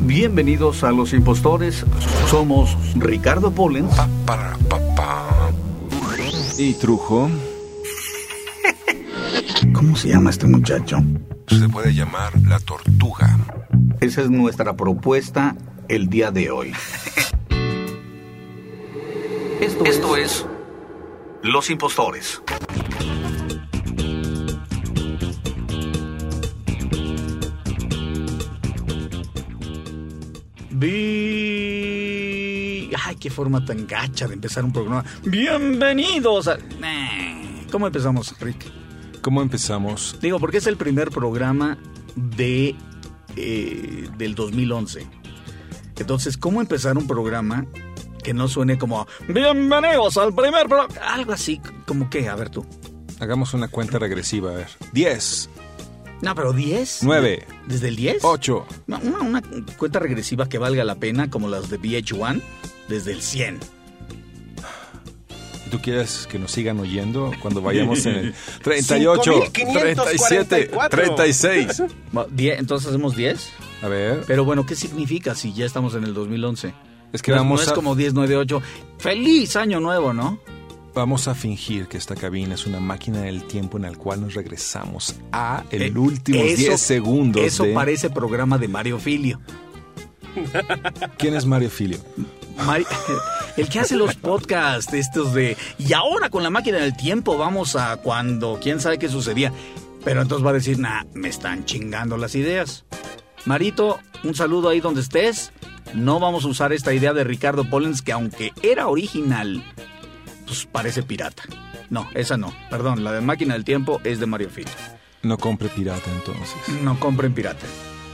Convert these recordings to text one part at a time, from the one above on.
Bienvenidos a Los Impostores. Somos Ricardo Pollens Pa, para, pa, pa. ¿Y Trujo? ¿Cómo se llama este muchacho? Se puede llamar la tortuga. Esa es nuestra propuesta el día de hoy. Esto, Esto es Los Impostores. Vi... Ay, qué forma tan gacha de empezar un programa. Bienvenidos a... ¿Cómo empezamos, Rick? ¿Cómo empezamos? Digo, porque es el primer programa de eh, del 2011. Entonces, ¿cómo empezar un programa que no suene como Bienvenidos al primer programa? Algo así, como que, a ver tú. Hagamos una cuenta regresiva, a ver. 10, No, pero 10. 9, ¿Desde el 10? 8. No, Una, una cuenta regresiva que valga la pena, como las de VH1, desde el 100. ¿Tú quieres que nos sigan oyendo cuando vayamos en el 38, 37, 5,544? 36? Va, die- Entonces hacemos 10. A ver, Pero bueno, ¿qué significa si ya estamos en el 2011? es que No, vamos, no es a, como 10, 9, 8. ¡Feliz año nuevo, ¿no? Vamos a fingir que esta cabina es una máquina del tiempo en la cual nos regresamos a el Eh, último eso- 10 segundos Eso de... parece programa de Mario Filio. ¿Quién es Mario Filio? El que hace los podcasts estos de y ahora con la máquina del tiempo vamos a cuando quién sabe qué sucedía pero entonces va a decir nah me están chingando las ideas Marito un saludo ahí donde estés no vamos a usar esta idea de Ricardo Pollens que aunque era original pues parece pirata no esa no perdón la de máquina del tiempo es de Mario Filio No compre pirata entonces. no compren pirata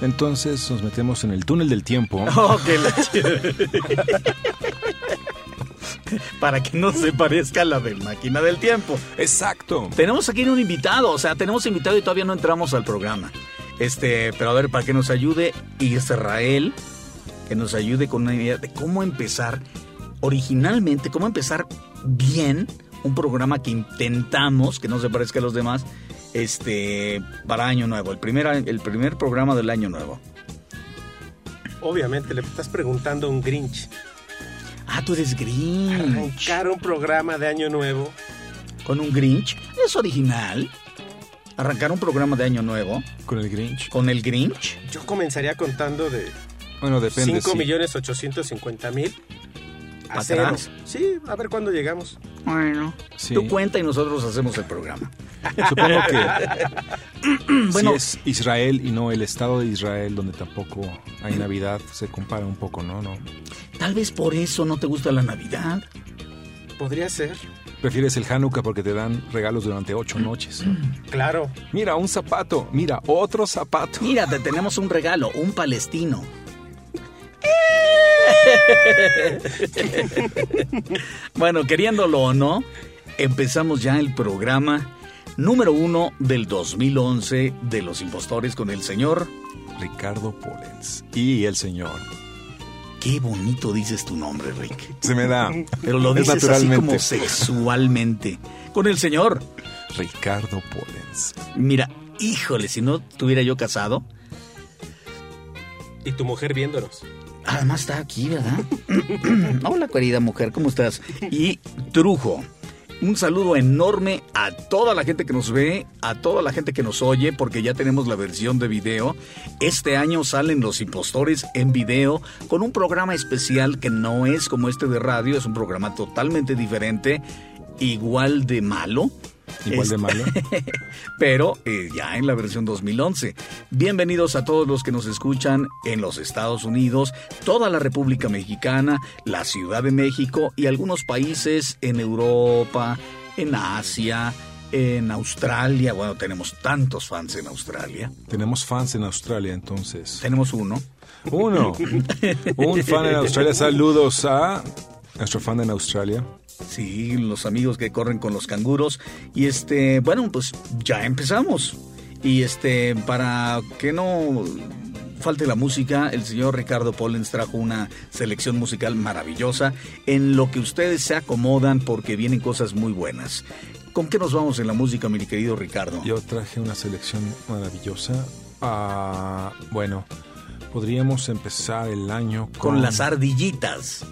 Entonces nos metemos en el túnel del tiempo. Oh, ch- Para que no se parezca a la de máquina del tiempo. Exacto. Tenemos aquí un invitado, o sea, tenemos invitado y todavía no entramos al programa. Este, pero a ver, para que nos ayude Israel, que nos ayude con una idea de cómo empezar originalmente, cómo empezar bien un programa que intentamos, que no se parezca a los demás, este, para Año Nuevo, el primer, el primer programa del Año Nuevo. Obviamente le estás preguntando a un Grinch. Ah, tú eres Grinch. Arrancar un programa de Año Nuevo. Con un Grinch. Es original. Arrancar un programa de Año Nuevo Con el Grinch. con el Grinch. Yo comenzaría contando de Bueno, depende. 5 sí. millones 850 mil. ¿Pa' A cero. atrás? Sí, a ver cuándo llegamos. Bueno, Sí. tú cuenta y nosotros hacemos el programa. Supongo que Bueno. si es Israel y no el Estado de Israel, donde tampoco hay Navidad, se compara un poco, ¿no? no Tal vez por eso no te gusta la Navidad. Podría ser. Prefieres el Hanukkah porque te dan regalos durante ocho noches. Claro. Mira, un zapato. Mira, otro zapato. Mira, te tenemos un regalo, un palestino. bueno, queriéndolo o no, empezamos ya el programa número uno del 2011 de Los Impostores con el señor. Ricardo Pollens. Y el señor. Qué bonito dices tu nombre, Rick. Se me da. Pero lo Es dices así como sexualmente. Con el señor. Ricardo Pollens. Mira, híjole, si no estuviera yo casado, Y tu mujer viéndonos. Además está aquí, ¿verdad? Hola, querida mujer, ¿cómo estás? Y Trujo. Un saludo enorme a toda la gente que nos ve, a toda la gente que nos oye, porque ya tenemos la versión de video. Este año salen Los Impostores en video con un programa especial que no es como este de radio, es un programa totalmente diferente, igual de malo. Igual de Este- malo. pero eh, ya en la versión 2011. Bienvenidos a todos los que nos escuchan en los Estados Unidos, toda la República Mexicana, la Ciudad de México y algunos países en Europa, en Asia, en Australia. Bueno, tenemos tantos fans en Australia. Tenemos fans en Australia, entonces. Tenemos uno. Uno. Un fan en Australia. Saludos a nuestro fan en Australia. Sí, los amigos que corren con los canguros. Y este, bueno, pues ya empezamos. Y este, para que no falte la música, el señor Ricardo Pollens trajo una selección musical maravillosa en lo que ustedes se acomodan porque vienen cosas muy buenas. ¿Con qué nos vamos en la música, mi querido Ricardo? Yo traje una selección maravillosa. Ah, bueno, Podríamos empezar el año con, Con las ardillitas.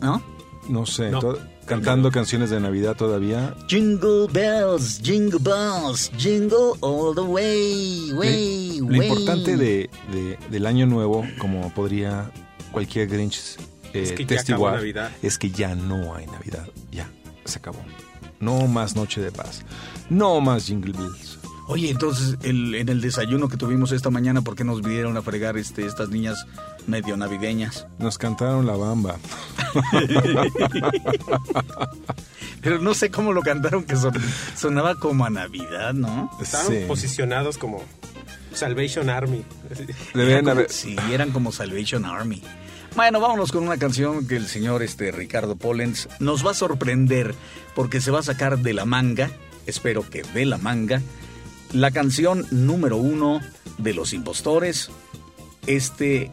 ¿No? No sé, No. cantando canciones de Navidad todavía. Jingle bells, jingle bells, jingle all the way, way, Lo way. importante de, de- del año nuevo, como podría cualquier Grinch eh, Es que testiguar, es que ya no hay Navidad. Ya, se acabó. No más Noche de Paz. No más Jingle Bells. Oye, entonces el- en el desayuno que tuvimos esta mañana, ¿por qué nos vinieron a fregar este, estas niñas medio navideñas? Nos cantaron la bamba. Pero no sé cómo lo cantaron, que son- sonaba como a Navidad, ¿no? Estaban Sí. posicionados como Salvation Army. Deberían Eran como- haber- Sí, eran como Salvation Army. Bueno, vámonos con una canción que el señor este, Ricardo Pollens nos va a sorprender porque se va a sacar de la manga, espero que de la manga, la canción número uno de Los Impostores, este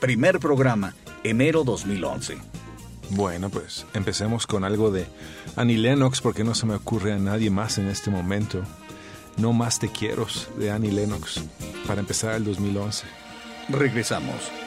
primer programa, enero 2011. Bueno, pues empecemos con algo de Annie Lennox, porque no se me ocurre a nadie más en este momento. No más te quiero de Annie Lennox, para empezar el 2011. Regresamos.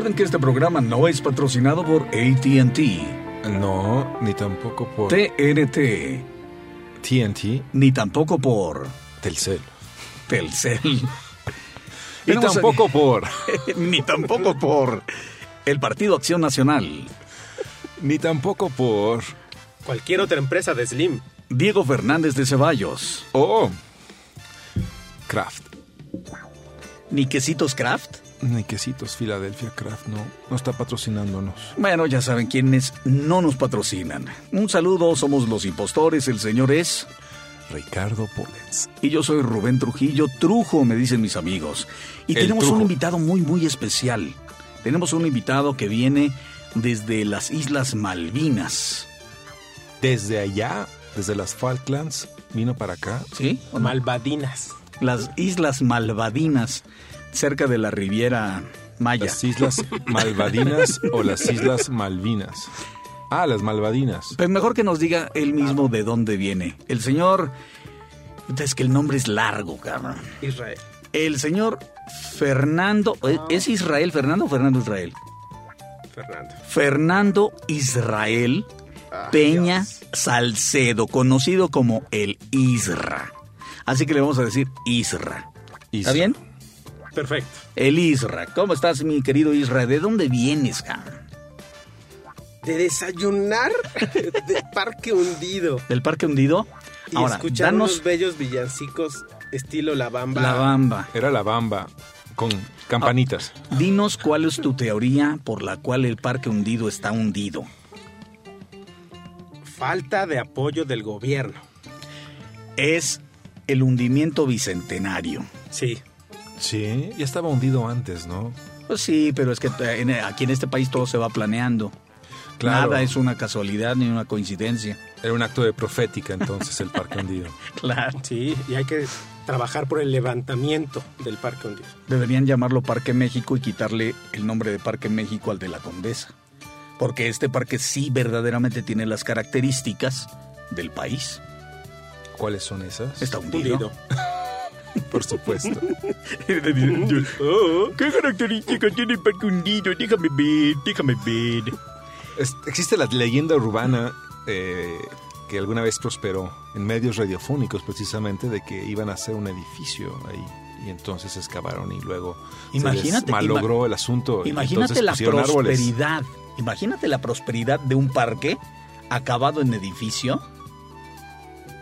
Recuerden que este programa no es patrocinado por ATT, No, ni tampoco por TNT, TNT, ni tampoco por Telcel. Telcel, Y tampoco por... ni tampoco por el Partido Acción Nacional. Ni tampoco por... Cualquier otra empresa de Slim. Diego Fernández de Ceballos, Oh. Kraft. ni Quesitos Craft. Ni quesitos Filadelfia Kraft, no. No está patrocinándonos. Bueno, ya saben quiénes no nos patrocinan. Un saludo, somos los impostores, el señor es... Ricardo Polens. Y yo soy Rubén Trujillo, Trujo, me dicen mis amigos. Y El tenemos un invitado muy, muy especial. Tenemos un invitado que viene desde las Islas Malvinas. Desde allá, desde las Falklands, vino para acá. ¿Sí? ¿O no? Malvadinas. Las Islas Malvadinas, cerca de la Riviera Maya. Las Islas Malvadinas o las Islas Malvinas. Ah, las Malvadinas. Pero mejor que nos diga él mismo de dónde viene. El señor... Es que el nombre es largo, cabrón. Israel. El señor Fernando... ¿Es Israel Fernando o Fernando Israel? Fernando. Fernando Israel Peña Salcedo, conocido como el Isra. Así que le vamos a decir Isra. ¿Está Isra. bien? Perfecto. El Isra. ¿Cómo estás, mi querido Isra? ¿De dónde vienes? De desayunar de Parque Hundido. ¿Del Parque Hundido? Y Ahora, escuchar danos unos bellos villancicos estilo La Bamba. la bamba. Era la bamba con campanitas. Dinos cuál es tu teoría por la cual el Parque Hundido está hundido. Falta de apoyo del gobierno. Es el hundimiento bicentenario. Sí. Sí, ya estaba hundido antes, ¿no? Pues sí, pero es que eh, en- aquí en este país todo se va planeando. Claro. Nada es una casualidad ni una coincidencia. Era un acto de profética entonces el parque hundido. Claro. Sí, y hay que trabajar por el levantamiento del Parque Hundido. Deberían llamarlo Parque México y quitarle el nombre de Parque México al de la Condesa. Porque este parque sí verdaderamente tiene las características del país. ¿Cuáles son esas? Está hundido. Hundido. Por supuesto. ¿Qué características tiene el parque hundido? Déjame ver, déjame ver. Es- existe la leyenda urbana eh, que alguna vez prosperó en medios radiofónicos precisamente de que iban a hacer un edificio ahí y entonces excavaron y luego Imagínate, se malogró el asunto. Imagínate la árboles. prosperidad. Imagínate la prosperidad de un parque acabado en edificio.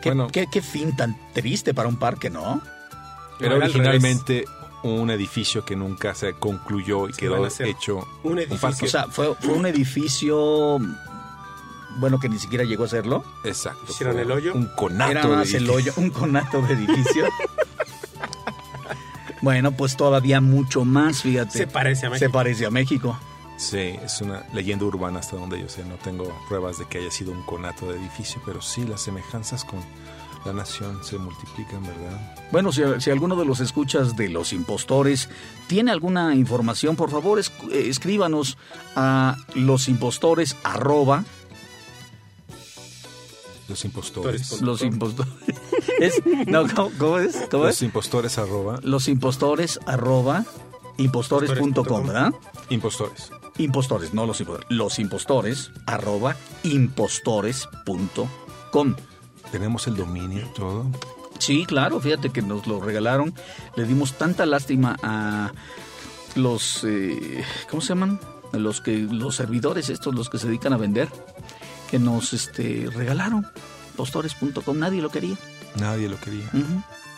Qué, Bueno. qué- qué fin tan triste para un parque, ¿no? Era Era al originalmente un edificio que nunca se concluyó y quedó hecho un edificio. parque. O sea, fue, fue un edificio, bueno, que ni siquiera llegó a serlo. Exacto. ¿Hicieron fue el hoyo? Un conato Era de más el hoyo, un conato de edificio. bueno, pues todavía mucho más, fíjate. Se parece a Se México. parece a México. Sí, es una leyenda urbana hasta donde yo sé. No tengo pruebas de que haya sido un conato de edificio, pero sí las semejanzas con la nación se multiplican, ¿verdad? Bueno, si, si alguno de los escuchas de los impostores tiene alguna información, por favor es- eh, escríbanos a losimpostores arroba Los impostores. Impostores. los impostores. Es- no, ¿cómo, cómo es? ¿Cómo Los es? impostores arroba Los impostores arroba impostores.com, ¿verdad? impostores. Impostores, no los impostores. Los impostores arroba impostores.com. Tenemos el dominio y todo. Sí, claro, fíjate que nos lo regalaron. Le dimos tanta lástima a los, eh, ¿cómo se llaman? Los que, los servidores estos, los que se dedican a vender, que nos, este, regalaron. Postores.com, nadie lo quería. Nadie lo quería.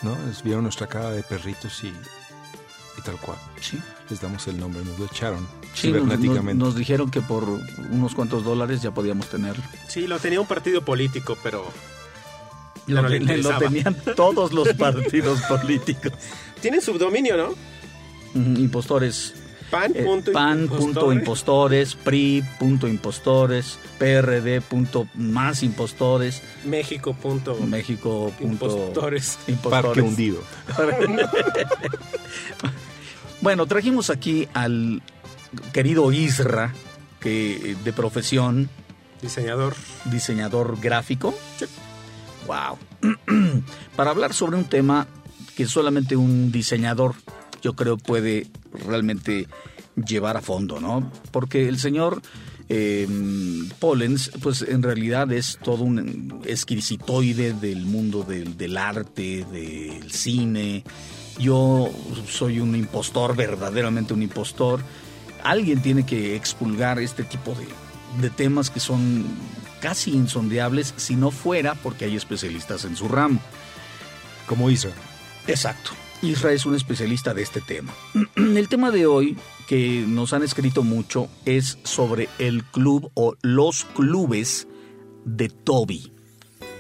¿No? Les vieron nuestra cara de perritos y, y tal cual. Sí, Les damos el nombre, nos lo echaron sí nos, nos- cibernéticamente. nos dijeron que por unos cuantos dólares ya podíamos tenerlo. Sí, lo tenía un partido político, pero Lo, no le te- lo interesaba. tenían todos los partidos políticos. tienen subdominio, ¿no? Impostores. Pan. Eh, punto pan.impostores, pri.impostores, prd. más impostores, México. Punto. México. Impostores. Parque hundido. Bueno, trajimos aquí al querido Isra, que de profesión Diseñador. diseñador gráfico. Wow. Para hablar sobre un tema que solamente un diseñador, yo creo, puede realmente llevar a fondo, ¿no? Porque el señor eh, Pollens, pues en realidad es todo un exquisitoide del mundo del, arte, del cine. Yo soy un impostor, verdaderamente un impostor. Alguien tiene que expulgar este tipo de temas que son casi insondeables si no fuera porque hay especialistas en su ramo. Como Isra. Exacto. Isra es un especialista de este tema. El tema de hoy que nos han escrito mucho es sobre el club o los clubes de Toby.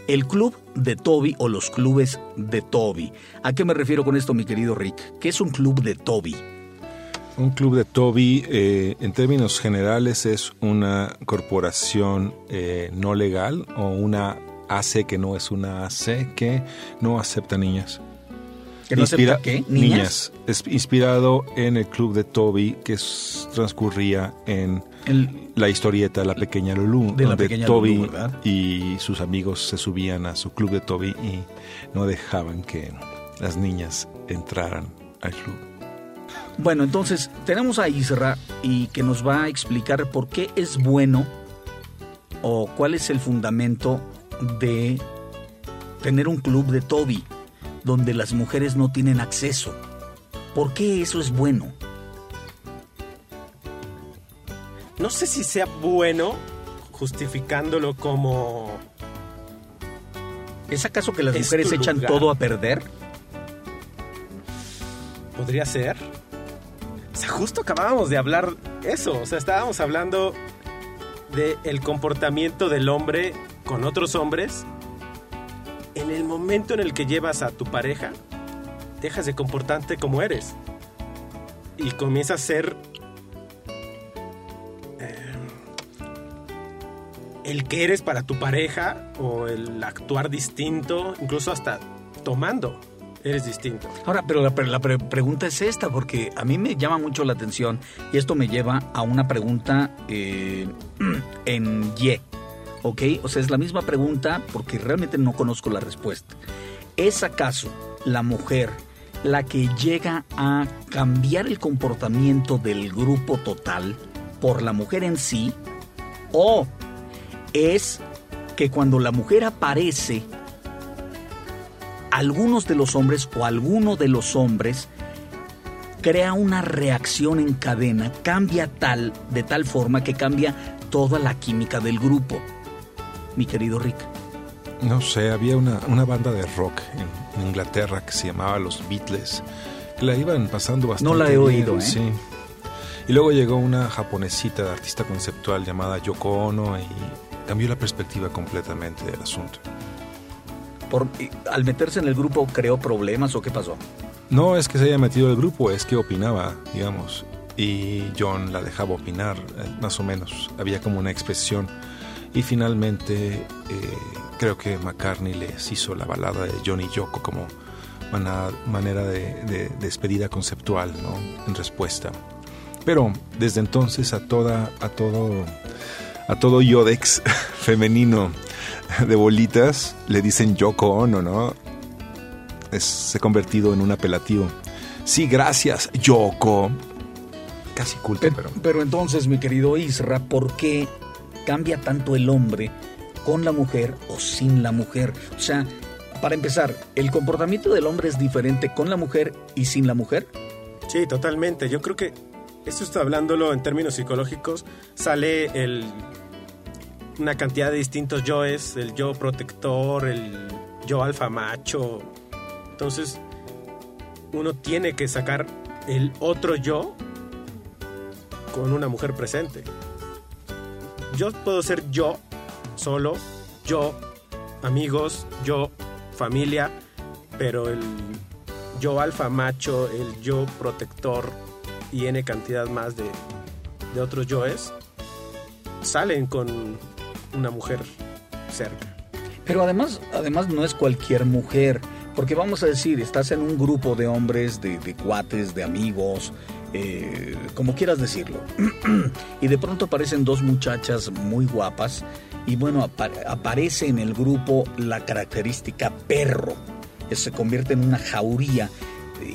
El club de Toby o los clubes de Toby. ¿A qué me refiero con esto, mi querido Rick? ¿Qué es un club de Toby? Un club de Toby, eh, en términos generales, es una corporación eh, no legal o una AC que no es una AC que no acepta niñas. ¿Que no acepta qué? ¿Niñas? Es inspirado en el club de Toby que s- transcurría en El- la historieta La Pequeña Lulú, De la donde Pequeña Toby y sus amigos se subían a su club de Toby y no dejaban que las niñas entraran al club. Bueno, entonces tenemos a Isra y que nos va a explicar por qué es bueno o cuál es el fundamento de tener un club de Toby donde las mujeres no tienen acceso. ¿Por qué eso es bueno? No sé si sea bueno justificándolo como... ¿Es acaso que las Es mujeres echan lugar. todo a perder? Podría ser. Sea, justo acabábamos de hablar eso. O sea, estábamos hablando de el comportamiento del hombre con otros hombres. En el momento en el que llevas a tu pareja, dejas de comportarte como eres. Y comienzas a ser eh, el que eres para tu pareja o el actuar distinto, incluso hasta tomando, eres distinto. Ahora, pero la, pregunta es esta, porque a mí me llama mucho la atención y esto me lleva a una pregunta eh, en Y, ¿ok? O sea, es la misma pregunta porque realmente no conozco la respuesta. ¿Es acaso la mujer la que llega a cambiar el comportamiento del grupo total por la mujer en sí? ¿O es que cuando la mujer aparece algunos de los hombres o alguno de los hombres crea una reacción en cadena, cambia tal, de tal forma que cambia toda la química del grupo. Mi querido Rick. No sé, había una, una banda de rock en, en Inglaterra que se llamaba Los Beatles, que la iban pasando bastante No la he bien, oído, ¿eh? Sí. Y luego llegó una japonesita de artista conceptual llamada Yoko Ono y cambió la perspectiva completamente del asunto. Al meterse en el grupo creó problemas o qué pasó? No es que se haya metido el grupo, es que opinaba, digamos. Y John la dejaba opinar, eh, más o menos. Había como una expresión. Y finalmente eh, creo que McCartney les hizo la balada de John y Yoko como mana- manera de, de despedida conceptual, ¿no? En respuesta. Pero desde entonces a toda, a todo, a todo Yodex femenino de bolitas le dicen Yoko Ono, ¿no? Es, se ha convertido en un apelativo. Sí, gracias, Yoko. Casi culto, Pero, pero... pero entonces, mi querido Isra, ¿por qué cambia tanto el hombre con la mujer o sin la mujer? O sea, para empezar, ¿el comportamiento del hombre es diferente con la mujer y sin la mujer? Sí, totalmente. Yo creo que esto está hablándolo en términos psicológicos. Sale el, una cantidad de distintos yoes, el yo protector, el yo alfa macho. Entonces, uno tiene que sacar el otro yo con una mujer presente. Yo puedo ser yo solo, yo amigos, yo familia, pero el yo alfa macho, el yo protector y n cantidad más de, de otros yoes salen con una mujer cerca. Pero además, además no es cualquier mujer, porque vamos a decir, estás en un grupo de hombres, de, cuates, de amigos, eh, como quieras decirlo, y de pronto aparecen dos muchachas muy guapas, y bueno, apa- aparece en el grupo la característica perro, se convierte en una jauría.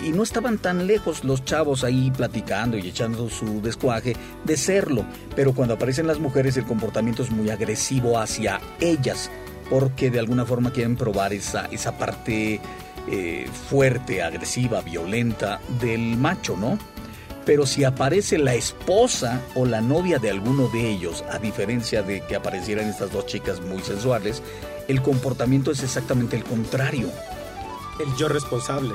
Y no estaban tan lejos los chavos ahí platicando y echando su descuaje de serlo. Pero cuando aparecen las mujeres el comportamiento es muy agresivo hacia ellas, porque de alguna forma quieren probar esa, esa parte eh, fuerte, agresiva, violenta del macho, ¿no? Pero si aparece la esposa o la novia de alguno de ellos, a diferencia de que aparecieran estas dos chicas muy sensuales, el comportamiento es exactamente el contrario. El yo responsable.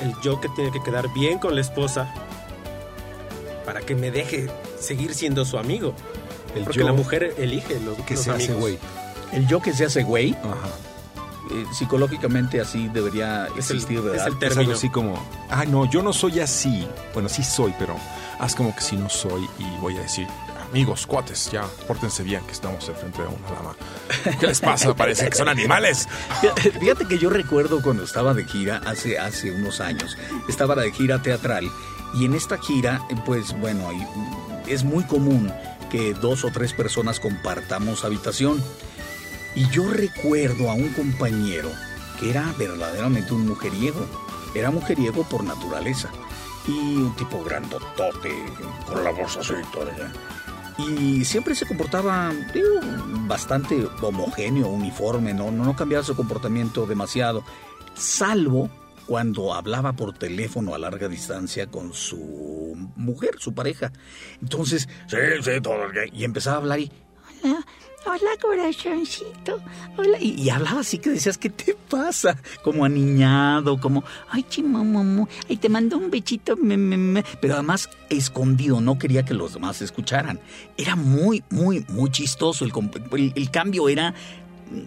El yo que tiene que quedar bien con la esposa para que me deje seguir siendo su amigo. El Porque yo la mujer elige los, que los se hace güey. El yo que se hace güey, Ajá. eh, psicológicamente así debería Es el- existir, es ¿verdad? el Es algo término. así como, ah, no, yo no soy así. Bueno, sí soy, pero haz como que sí no soy y voy a decir, amigos, cuates, ya, pórtense bien que estamos enfrente de una dama. ¿Qué les pasa? Parece que son animales. Fíjate que yo recuerdo cuando estaba de gira hace, hace unos años, estaba de gira teatral y en esta gira, pues bueno, es muy común que dos o tres personas compartamos habitación. Y yo recuerdo a un compañero que era verdaderamente un mujeriego. Era mujeriego por naturaleza. Y un tipo grandotote, con la voz así. Y siempre se comportaba bastante homogéneo, uniforme, ¿no? No, cambiaba su comportamiento demasiado. Salvo cuando hablaba por teléfono a larga distancia con su mujer, su pareja. Entonces, sí, sí, todo. Y empezaba a hablar y, hola, hola corazoncito, hola. Y, hablaba así que decías, ¿qué te pasa? Como aniñado, como, ay, chimamomo, ay, te mando un bechito, me, me, me". Pero además escondido, no quería que los demás escucharan. Era muy, muy, muy chistoso. El cambio era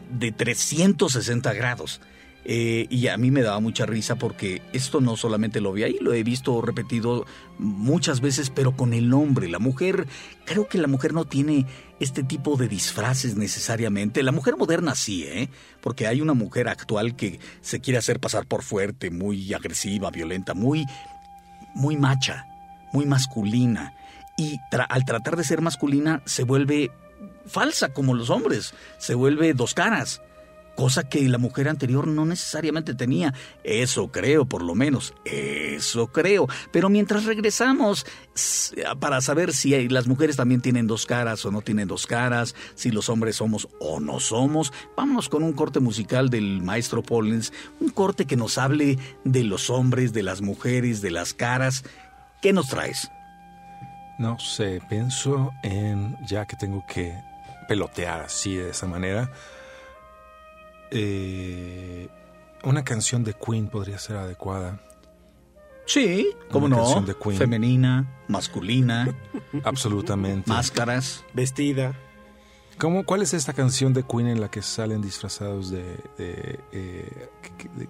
de 360 grados. Eh, y a mí me daba mucha risa porque esto no solamente lo vi ahí, lo he visto repetido muchas veces, pero con el hombre. La mujer, creo que la mujer no tiene este tipo de disfraces necesariamente. La mujer moderna sí, ¿eh? Porque hay una mujer actual que se quiere hacer pasar por fuerte, muy agresiva, violenta, muy, muy macha, muy masculina. Y al tratar de ser masculina se vuelve falsa como los hombres, se vuelve dos caras, cosa que la mujer anterior no necesariamente tenía. Eso creo, por lo menos, eso creo. Pero mientras regresamos para saber si las mujeres también tienen dos caras o no tienen dos caras, si los hombres somos o no somos, vámonos con un corte musical del maestro Pollens, un corte que nos hable de los hombres, de las mujeres, de las caras. ¿Qué nos traes? No sé, pienso en, ya que tengo que pelotear así de esa manera, eh, una canción de Queen podría ser adecuada. Sí, cómo Una no. canción de Queen. Femenina, masculina, Absolutamente. máscaras. Vestida. ¿Cómo, ¿Cuál es esta canción de Queen en la que salen disfrazados de, de, eh,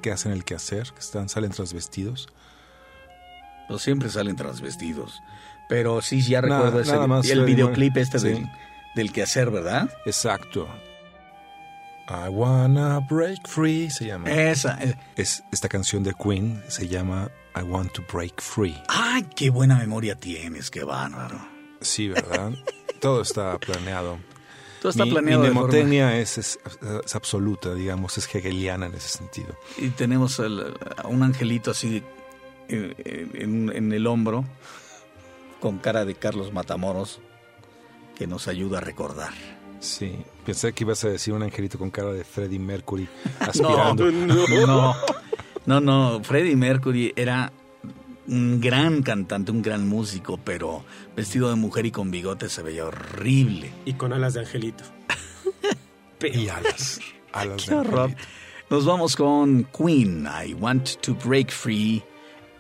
que, hacen el quehacer, que están, salen trasvestidos? Pues siempre salen transvestidos. Pero sí, ya Nada- recuerdo ese, nada más el videoclip este sí. del, del quehacer, ¿verdad? Exacto. I wanna break free se llama. Esa. eh. Es, esta canción de Queen se llama I want to break free. Ay, qué buena memoria tienes, qué bárbaro. Sí, ¿verdad? Todo está planeado. Todo está mi, planeado mi mnemotecnia es, es- es absoluta, digamos, es hegeliana en ese sentido. Y tenemos el- a un angelito así eh, eh, en, en el hombro, con cara de Carlos Matamoros, que nos ayuda a recordar. Sí, pensé que ibas a decir un angelito con cara de Freddie Mercury aspirando. No, no, no. Freddie Mercury era un gran cantante, un gran músico, pero vestido de mujer y con bigote se veía horrible. Y con alas de angelito. y alas. Alas Qué de horror. angelito. Nos vamos con Queen, I Want to Break Free.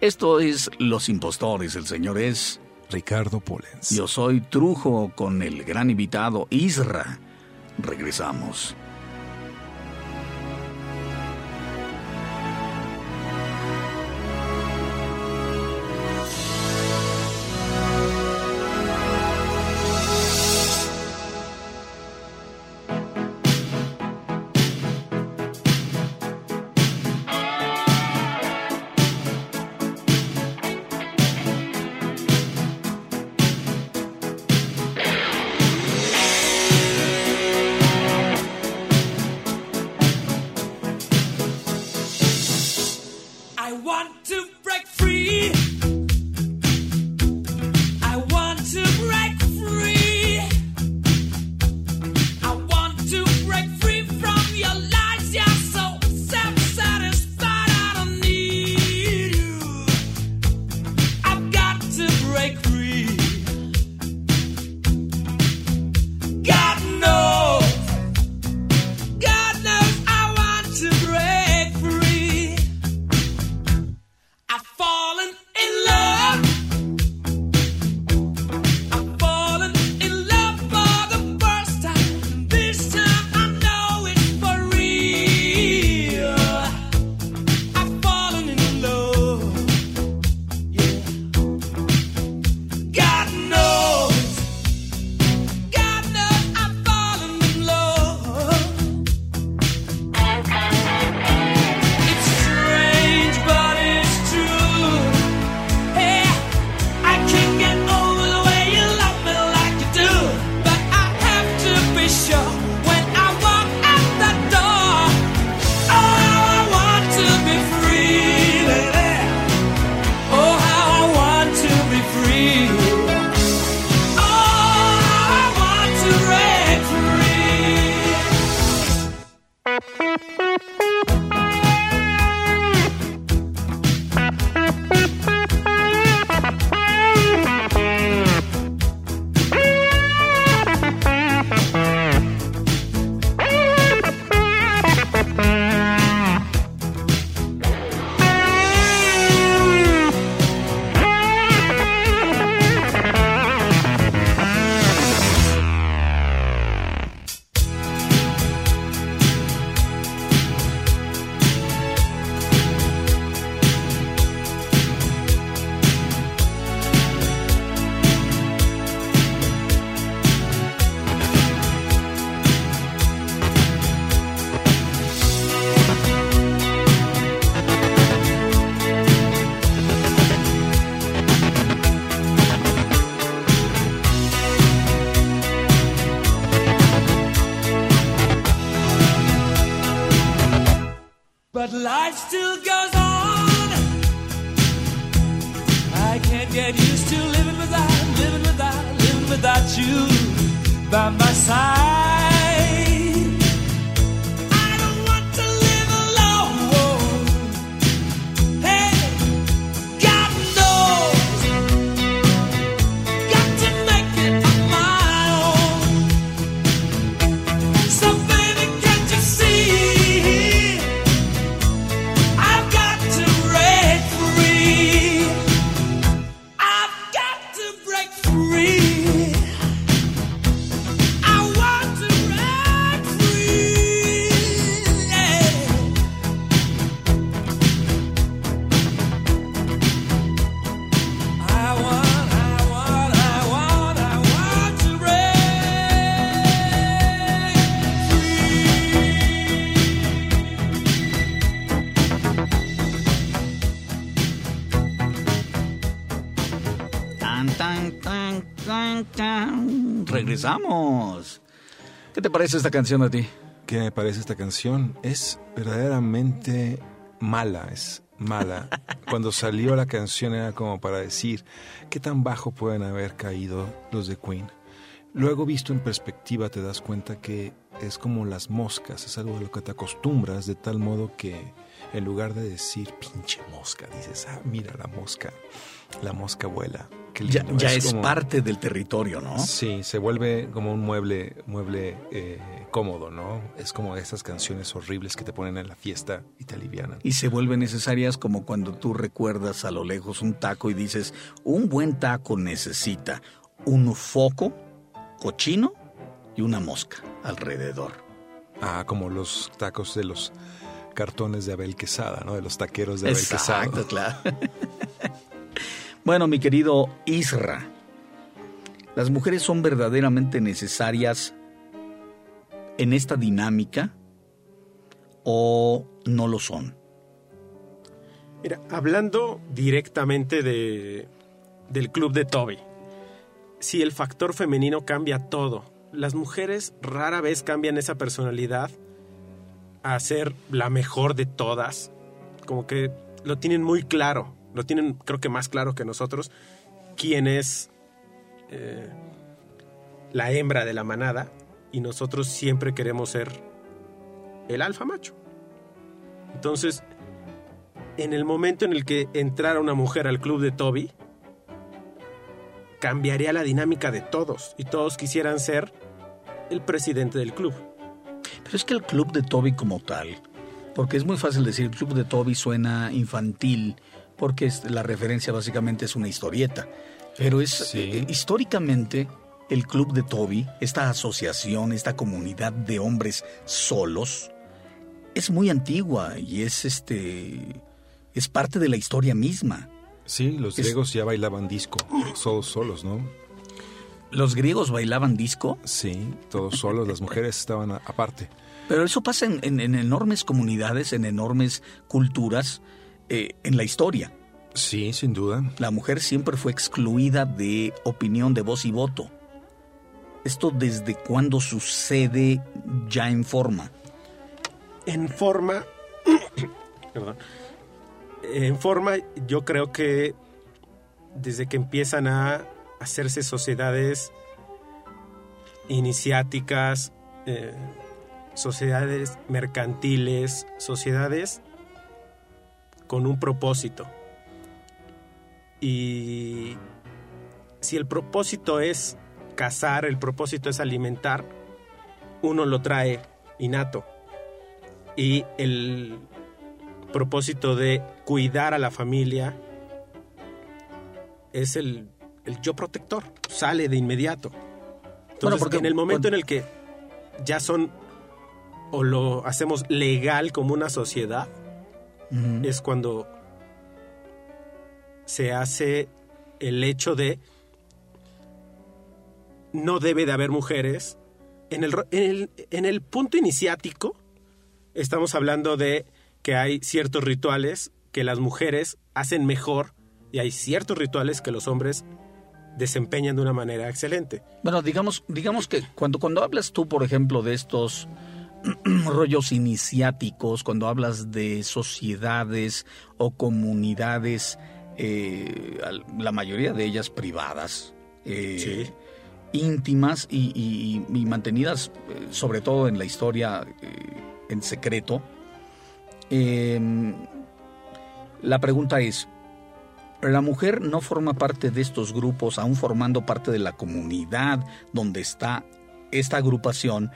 Esto es Los Impostores, el señor es. Ricardo Pollens. Yo soy Trujo con el gran invitado Isra. Regresamos. Parece esta canción a ti? ¿Qué me parece esta canción? Es verdaderamente mala, es mala. Cuando salió la canción era como para decir qué tan bajo pueden haber caído los de Queen. Luego visto en perspectiva te das cuenta que es como las moscas, es algo a lo que te acostumbras de tal modo que en lugar de decir pinche mosca, dices, ah, mira la mosca, la mosca vuela. Ya, lindo". ya es, como- parte del territorio, ¿no? Sí, se vuelve como un mueble, mueble eh, cómodo, ¿no? Es como esas canciones horribles que te ponen en la fiesta y te alivianan. Y se vuelven necesarias como cuando tú recuerdas a lo lejos un taco y dices, un buen taco necesita un foco cochino y una mosca alrededor. Ah, como los tacos de los cartones de Abel Quesada, ¿no? De los taqueros de Abel Quesada. Exacto, claro. bueno, mi querido Isra, ¿las mujeres son verdaderamente necesarias en esta dinámica o no lo son? Mira, hablando directamente de, del club de Toby, si el factor femenino cambia todo, las mujeres rara vez cambian esa personalidad a ser la mejor de todas, como que lo tienen muy claro, lo tienen creo que más claro que nosotros, quién es eh, la hembra de la manada y nosotros siempre queremos ser el alfa macho. Entonces, en el momento en el que entrara una mujer al club de Toby, cambiaría la dinámica de todos y todos quisieran ser el presidente del club. Pero es que el club de Toby como tal, porque es muy fácil decir, el club de Toby suena infantil, porque la referencia básicamente es una historieta. Pero es Sí. eh, históricamente el club de Toby, esta asociación, esta comunidad de hombres solos, es muy antigua y es este es parte de la historia misma. Sí, los Es- griegos ya bailaban disco, todos solos, ¿no? Los griegos bailaban disco, Sí, todos solos, las mujeres estaban aparte. pero eso pasa en, en- en enormes comunidades, en enormes culturas eh, en la historia. Sí, sin duda. La mujer siempre fue excluida de opinión de voz y voto. ¿Esto desde cuándo sucede ya en forma? En forma, perdón, en forma yo creo que desde que empiezan a hacerse sociedades iniciáticas, eh, sociedades mercantiles, sociedades con un propósito. Y si el propósito es cazar, el propósito es alimentar, uno lo trae innato. Y el propósito de cuidar a la familia es el, el yo protector, sale de inmediato. Entonces, porque- en el momento en el que ya son o lo hacemos legal como una sociedad, es cuando se hace el hecho de no debe de haber mujeres. En el, en el, en el punto iniciático estamos hablando de que hay ciertos rituales que las mujeres hacen mejor y hay ciertos rituales que los hombres desempeñan de una manera excelente. Bueno, digamos, digamos que cuando, cuando hablas tú, por ejemplo, de estos rollos iniciáticos, cuando hablas de sociedades o comunidades, eh, la mayoría de ellas privadas, eh, Sí. íntimas y, y- y mantenidas, eh, sobre todo en la historia, eh, en secreto. Eh, la pregunta es, la mujer no forma parte de estos grupos, aún formando parte de la comunidad donde está esta agrupación,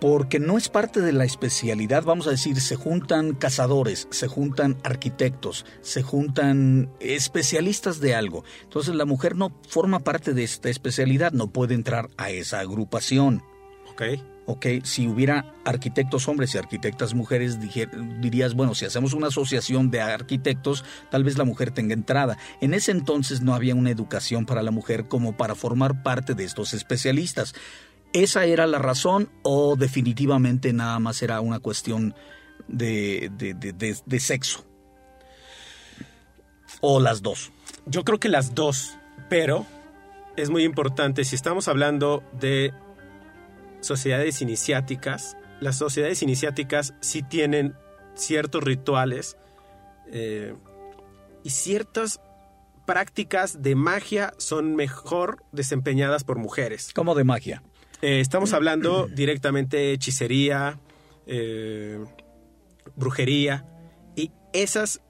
porque no es parte de la especialidad, vamos a decir, se juntan cazadores, se juntan arquitectos, se juntan especialistas de algo. Entonces la mujer no forma parte de esta especialidad, no puede entrar a esa agrupación. Ok. Ok, si hubiera arquitectos hombres y arquitectas mujeres, dijer- dirías, bueno, si hacemos una asociación de arquitectos, tal vez la mujer tenga entrada. En ese entonces no había una educación para la mujer como para formar parte de estos especialistas. ¿Esa era la razón o definitivamente nada más era una cuestión de, de- de- de- sexo? O las dos. Yo creo que las dos, pero es muy importante, si estamos hablando de sociedades iniciáticas, las sociedades iniciáticas sí tienen ciertos rituales eh, y ciertas prácticas de magia son mejor desempeñadas por mujeres. Como de magia. Eh, estamos hablando directamente de hechicería, eh, brujería, y esas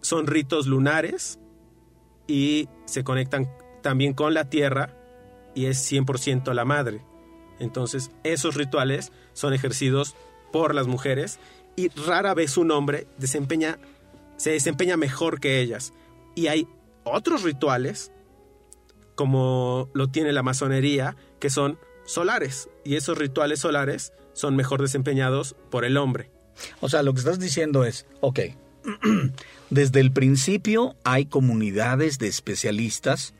son ritos lunares y se conectan también con la tierra y es 100% la madre. Entonces, esos rituales son ejercidos por las mujeres y rara vez un hombre desempeña, se desempeña mejor que ellas. Y hay otros rituales como lo tiene la masonería, que son solares. Y esos rituales solares son mejor desempeñados por el hombre. O sea, lo que estás diciendo es, ok, desde el principio hay comunidades de especialistas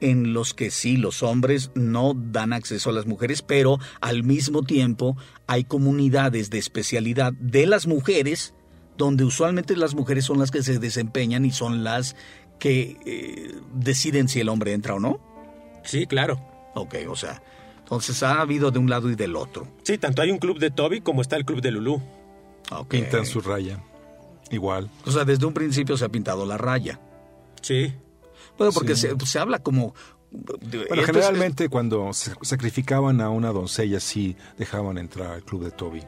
en los que sí, los hombres no dan acceso a las mujeres, pero al mismo tiempo hay comunidades de especialidad de las mujeres, donde usualmente las mujeres son las que se desempeñan y son las que eh, deciden si el hombre entra o no. Sí, claro. Ok, o sea, entonces ha habido de un lado y del otro. Sí, tanto hay un club de Toby como está el club de Lulú. Ok. Pintan su raya. Igual. O sea, desde un principio se ha pintado la raya. Sí. Bueno, porque Sí. se, se habla como... de- Bueno, es- generalmente cuando se- sacrificaban a una doncella, sí dejaban entrar al club de Toby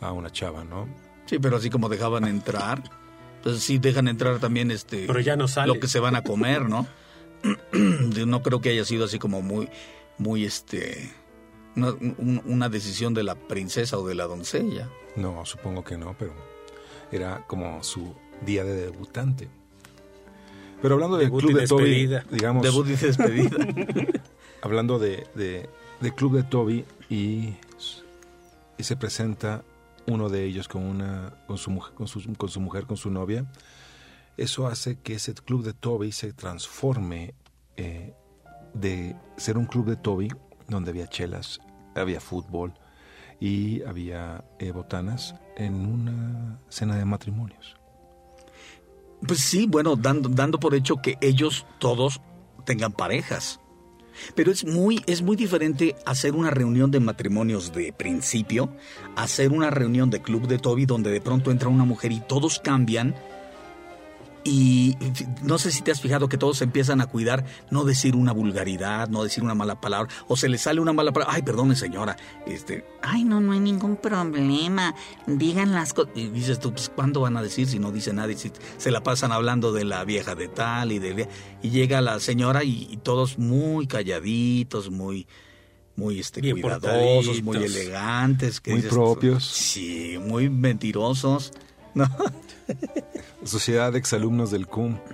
a una chava, ¿no? sí, pero así como dejaban entrar, pues sí dejan entrar también este... Pero ya no sale. Lo que se van a comer, ¿no? no creo que haya sido así como muy, muy este... Una, un- una decisión de la princesa o de la doncella. No, supongo que no, pero era como su día de debutante. Pero hablando del Debut club y de Toby, digamos, Debut y despedida. hablando de, de, de club de Toby y, y se presenta uno de ellos con una con su, mujer- con, su, con su mujer, con su novia, eso hace que ese club de Toby se transforme eh, de ser un club de Toby donde había chelas, había fútbol y había eh, botanas en una cena de matrimonios. Pues sí, bueno, dando, dando por hecho que ellos todos tengan parejas. Pero es muy, es muy diferente hacer una reunión de matrimonios de principio, hacer una reunión de club de Toby donde de pronto entra una mujer y todos cambian. Y no sé si te has fijado que todos empiezan a cuidar, no decir una vulgaridad, no decir una mala palabra, o se les sale una mala palabra, ay, perdone señora, este, ay, no, no hay ningún problema, digan las cosas. Y dices tú, pues, ¿cuándo van a decir si no dice nadie? Si se la pasan hablando de la vieja de tal y de... Y llega la señora y, y todos muy calladitos, muy muy este, Bien cuidadosos, muy elegantes. que Muy dices propios. Sí, muy mentirosos. ¿No? Sociedad de exalumnos del CUM.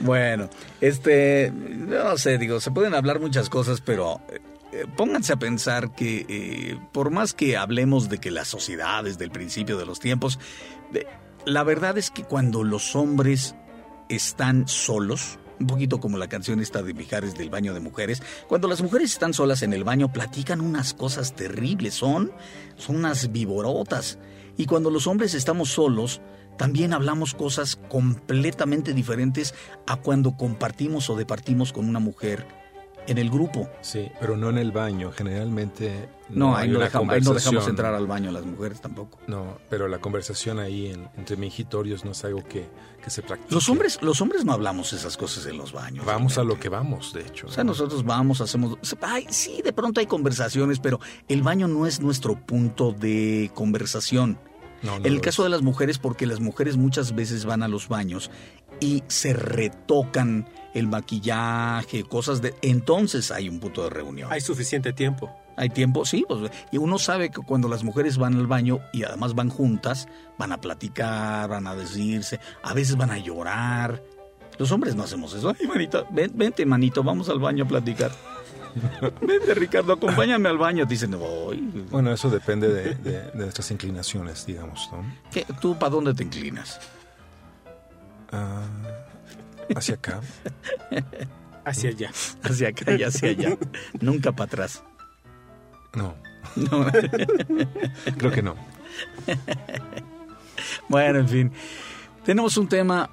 Bueno, este, no sé, digo, se pueden hablar muchas cosas, pero eh, pónganse a pensar que eh, por más que hablemos de que la sociedad desde el principio de los tiempos, la verdad es que cuando los hombres están solos, un poquito como la canción esta de Mijares del baño de mujeres, cuando las mujeres están solas en el baño platican unas cosas terribles, son, son unas viborotas. Y cuando los hombres estamos solos, también hablamos cosas completamente diferentes a cuando compartimos o departimos con una mujer en el grupo. Sí, pero no en el baño. Generalmente No, ahí, hay no una dejamos, ahí no dejamos entrar al baño a las mujeres tampoco. No, pero la conversación ahí en- entre mingitorios no es algo que, que se practica. Los hombres, los hombres no hablamos esas cosas en los baños. Vamos a lo que vamos, de hecho. O sea, nosotros vamos, hacemos... Ay, sí, de pronto hay conversaciones, pero el baño no es nuestro punto de conversación. No, no En el caso es. de las mujeres, porque las mujeres muchas veces van a los baños y se retocan el maquillaje, cosas de... Entonces hay un punto de reunión. Hay suficiente tiempo. Hay tiempo, sí, pues, y uno sabe que cuando las mujeres van al baño y además van juntas, van a platicar, van a decirse, a veces van a llorar. Los hombres no hacemos eso. Ay, manito, ven- vente, manito, vamos al baño a platicar. Vente, Ricardo, acompáñame al baño. Dicen, voy. Bueno, eso depende de, de- de nuestras inclinaciones, digamos, ¿no? ¿Qué? ¿Tú para dónde te inclinas? Ah, hacia acá. Hacia allá. Hacia acá y hacia allá. Nunca para atrás. No, No. creo que no. Bueno, en fin. Tenemos un tema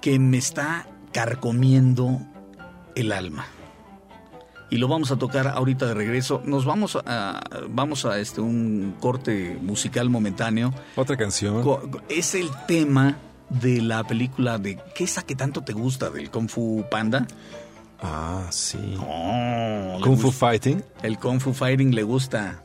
que me está carcomiendo el alma. Y lo vamos a tocar ahorita de regreso. Nos vamos a vamos a este un corte musical momentáneo. Otra canción. Es el tema de la película de ¿qué es esa que tanto te gusta del Kung Fu Panda? Ah, sí. Oh, Kung Fu Fighting. El Kung Fu Fighting le gusta.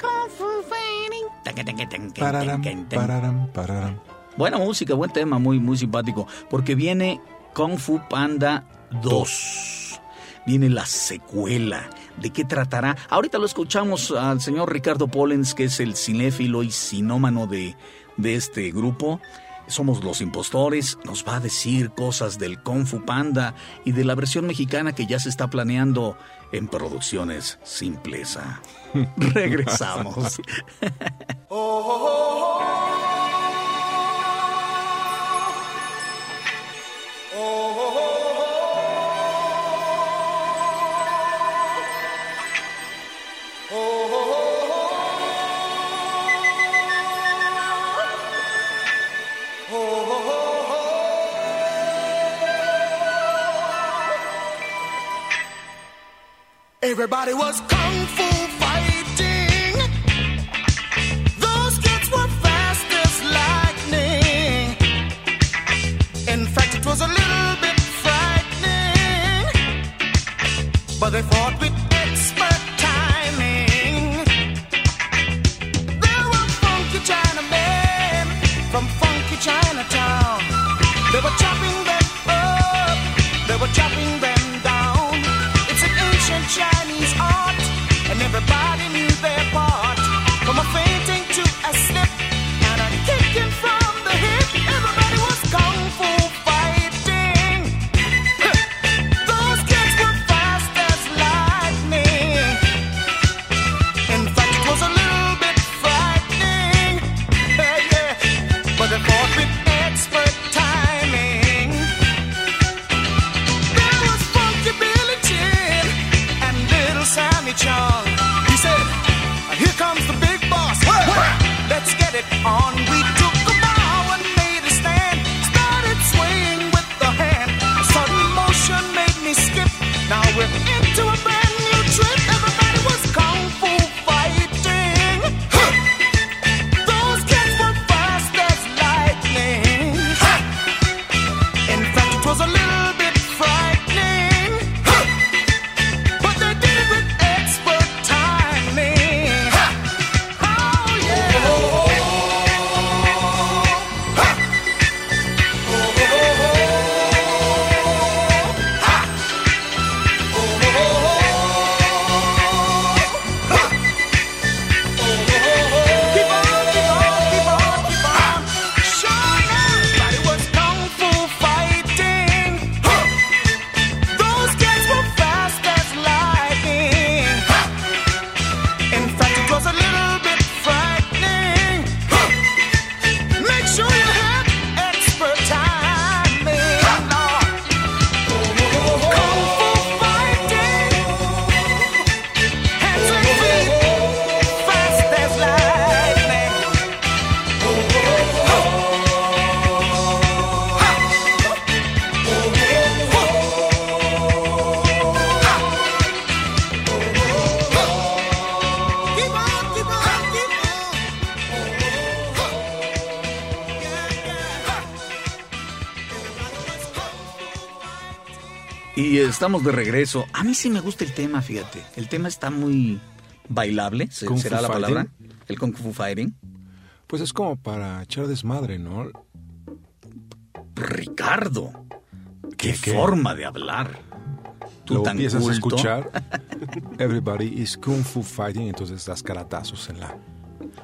Kung Fu Fighting. Pararam, pararam, pararam. Buena música, buen tema, muy, muy simpático. Porque viene Kung Fu Panda 2. Viene la secuela. ¿De qué tratará? Ahorita lo escuchamos al señor Ricardo Pollens, que es el cinéfilo y sinómano de, de este grupo. Somos los impostores. Nos va a decir cosas del Kung Fu Panda y de la versión mexicana que ya se está planeando en producciones Simpleza. Regresamos. Everybody was kung fu fighting. Those kids were fast as lightning. In fact, it was a little bit frightening. But they fought with expert timing. There were funky Chinamen from funky Chinatown. They were chopping them up, they were chopping them everybody estamos de regreso. A mí sí me gusta el tema, fíjate. El tema está muy bailable, Kung será la Fighting. palabra. El Kung Fu Fighting. Pues es como para echar desmadre, ¿no? Ricardo, qué, ¿Qué, forma de hablar. Tú Lo tan empiezas a culto. escuchar. Everybody is Kung Fu Fighting, entonces das caratazos en la...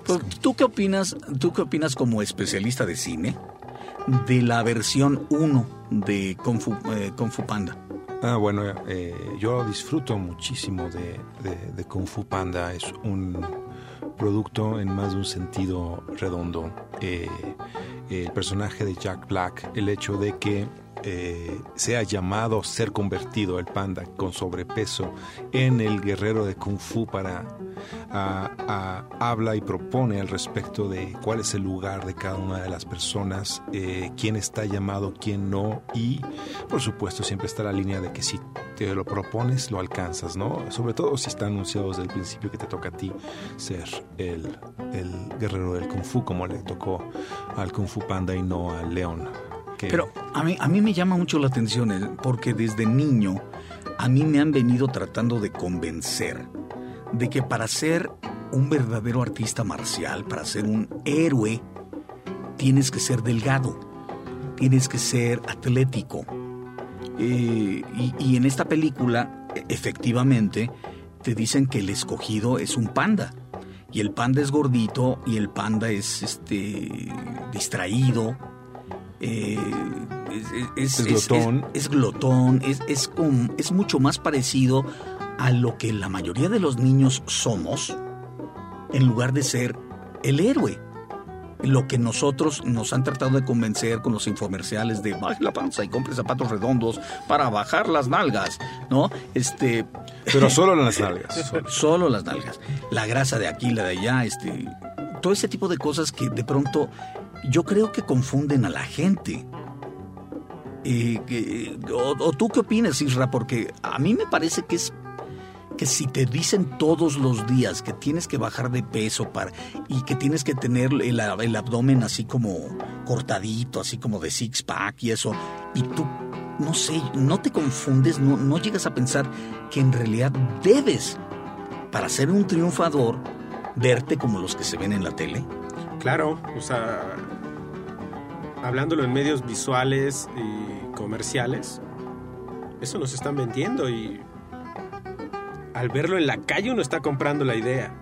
Pues, ¿Tú qué opinas? ¿Tú qué opinas como especialista de cine de la versión 1 de Kung Fu, eh, Kung Fu Panda? Ah, bueno, eh, yo disfruto muchísimo de, Kung Fu Panda. Es un producto en más de un sentido redondo. Eh, el personaje de Jack Black, el hecho de que eh, sea llamado ser convertido el panda con sobrepeso en el guerrero de Kung Fu para habla y propone al respecto de cuál es el lugar de cada una de las personas, eh, quién está llamado, quién no y por supuesto siempre está la línea de que si te lo propones lo alcanzas, ¿no? Sobre todo si está anunciado desde el principio que te toca a ti ser el, el guerrero del Kung Fu como le tocó al Kung Fu Panda y no al León. Pero a mí, a mí me llama mucho la atención porque desde niño a mí me han venido tratando de convencer de que para ser un verdadero artista marcial, para ser un héroe, tienes que ser delgado, tienes que ser atlético. Eh, y, y en esta película, e- efectivamente, te dicen que el escogido es un panda. Y el panda es gordito y el panda es este distraído. Eh, es, Es glotón. Es, glotón, es, com- es mucho más parecido a lo que la mayoría de los niños somos, en lugar de ser el héroe. Lo que nosotros nos han tratado de convencer con los infomerciales de baje la panza y compre zapatos redondos para bajar las nalgas, ¿no? Este, Pero solo las nalgas. solo. solo las nalgas. La grasa de aquí, la de allá, este, todo ese tipo de cosas que de pronto yo creo que confunden a la gente. Eh, que- o, tú qué opinas, Isra? Porque a mí me parece que es que si te dicen todos los días que tienes que bajar de peso para y que tienes que tener el, el abdomen así como cortadito, así como de six pack y eso, y tú no sé, no te confundes, no, no llegas a pensar que en realidad debes, para ser un triunfador, verte como los que se ven en la tele. Claro, o sea, hablándolo en medios visuales y comerciales, eso nos están vendiendo y al verlo en la calle uno está comprando la idea.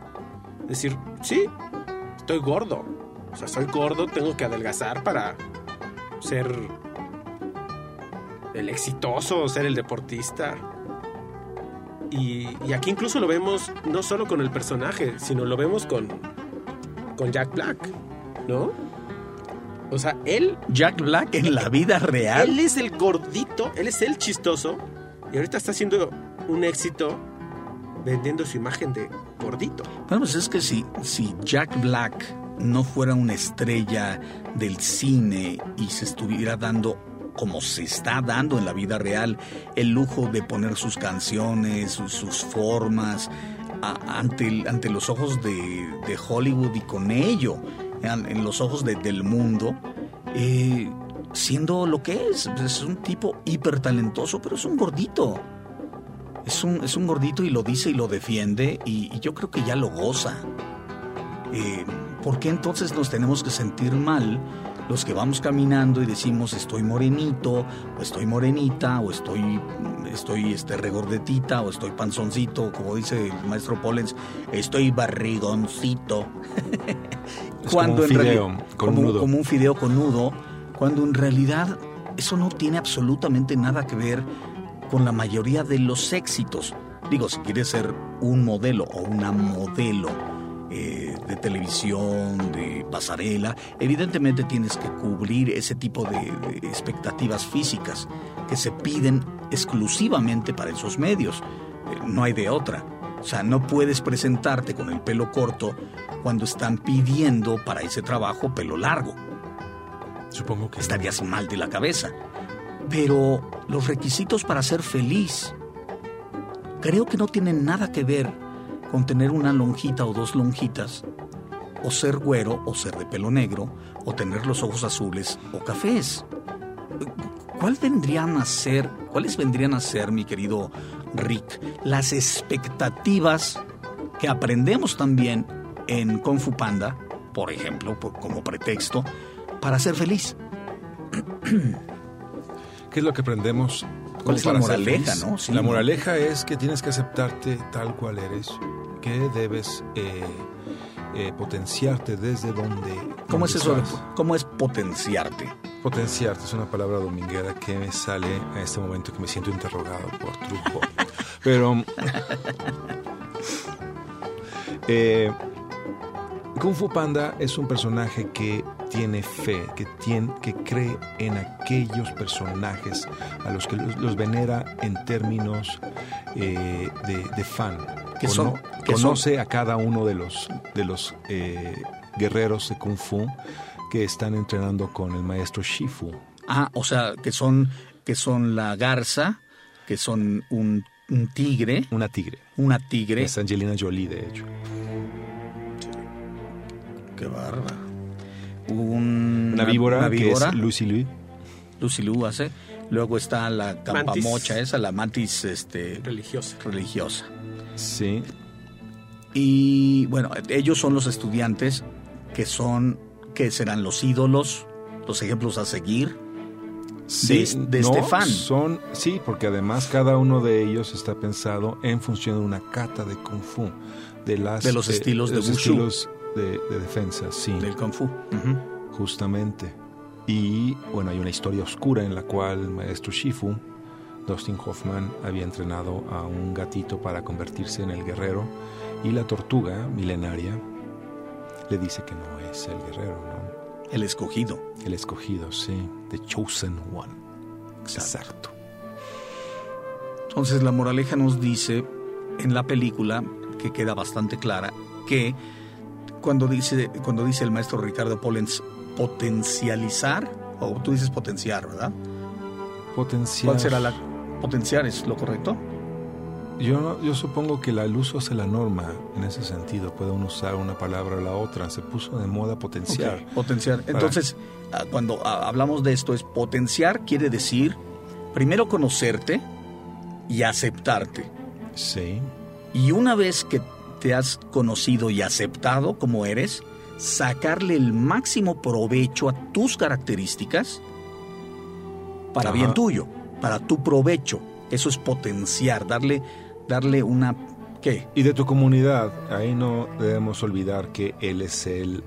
Decir, sí, estoy gordo. O sea, soy gordo, tengo que adelgazar para ser el exitoso, ser el deportista. Y, y aquí incluso lo vemos no solo con el personaje, sino lo vemos con, con Jack Black, ¿no? O sea, él, Jack Black en la vida real. él es el gordito, él es el chistoso, y ahorita está haciendo un éxito vendiendo su imagen de gordito. Bueno, pues es que si, si Jack Black no fuera una estrella del cine y se estuviera dando como se está dando en la vida real, el lujo de poner sus canciones, sus, sus formas, a- ante, ante los ojos de, de Hollywood y con ello, en, los ojos de- del mundo, eh, siendo lo que es, es un tipo hiper talentoso, pero es un gordito. Es un, es un gordito y lo dice y lo defiende y, y yo creo que ya lo goza. Eh, ¿Por qué entonces nos tenemos que sentir mal los que vamos caminando y decimos estoy morenito, o estoy morenita, o estoy, estoy este, regordetita, o estoy panzoncito, como dice el maestro Pollens, estoy barrigoncito? Es como un en fideo reali- con como- nudo. como un fideo con nudo, cuando en realidad eso no tiene absolutamente nada que ver con la mayoría de los éxitos. Digo, si quieres ser un modelo o una modelo eh, de televisión, de pasarela, evidentemente tienes que cubrir ese tipo de, de expectativas físicas que se piden exclusivamente para esos medios. Eh, no hay de otra. O sea, no puedes presentarte con el pelo corto cuando están pidiendo para ese trabajo pelo largo Supongo que estarías mal de la cabeza. Pero los requisitos para ser feliz creo que no tienen nada que ver con tener una lonjita o dos lonjitas, o ser güero o ser de pelo negro, o tener los ojos azules o cafés. ¿cuál vendrían a ser, cuáles vendrían a ser, mi querido Rick, las expectativas que aprendemos también en Kung Panda, por ejemplo, como pretexto, para ser feliz? ¿Qué es lo que aprendemos? ¿Cuál es la moraleja, no? Sí, la moraleja es que tienes que aceptarte tal cual eres, que debes eh, eh, potenciarte desde donde. ¿Cómo es eso? estás. ¿Cómo es potenciarte? Potenciarte es una palabra dominguera que me sale a este momento que me siento interrogado por truco. Pero. eh, Kung Fu Panda es un personaje que tiene fe, que, tiene, que cree en aquellos personajes a los que los, los venera en términos eh, de, de fan. Que son- Cono- que son- conoce a cada uno de los, de los eh, guerreros de Kung Fu que están entrenando con el maestro Shifu. Ah, o sea, que son, que son la garza, que son un, un tigre, Una tigre. una tigre. Es Angelina Jolie, de hecho. Qué bárbaro. Un- Una víbora, una que es Lucy Liu. Lucy Liu hace. Luego está la campamocha esa, la mantis este, Religiosa. religiosa. Sí. Y bueno, ellos son los estudiantes que son, que serán los ídolos, los ejemplos a seguir. Sí, de- de este fan. Son, sí, porque además cada uno de ellos está pensado en función de una cata de Kung Fu. De, las, De los estilos de los Wushu. estilos de, de defensa, sí. del Kung Fu. Justamente. Y bueno, hay una historia oscura en la cual el maestro Shifu, Dustin Hoffman, había entrenado a un gatito para convertirse en el guerrero y la tortuga milenaria le dice que no es el guerrero, ¿no? El escogido. El escogido, sí, The Chosen One. Exacto. Entonces la moraleja nos dice en la película, que queda bastante clara, que cuando dice, cuando dice el maestro Ricardo Pollens potencializar, o tú dices potenciar, ¿verdad? Potencial. ¿Cuál será la potenciar? ¿Es lo correcto? Yo, yo supongo que la luz hace la norma en ese sentido. Puede uno usar una palabra o la otra. Se puso de moda potenciar. Ok, Potenciar. Entonces, ah, cuando ah, hablamos de esto, es potenciar quiere decir primero conocerte y aceptarte. Sí. Y una vez que te has conocido y aceptado como eres, sacarle el máximo provecho a tus características para Ajá. bien tuyo, para tu provecho. Eso es potenciar, darle, darle una... ¿Qué? Y de tu comunidad, ahí no debemos olvidar que él es el,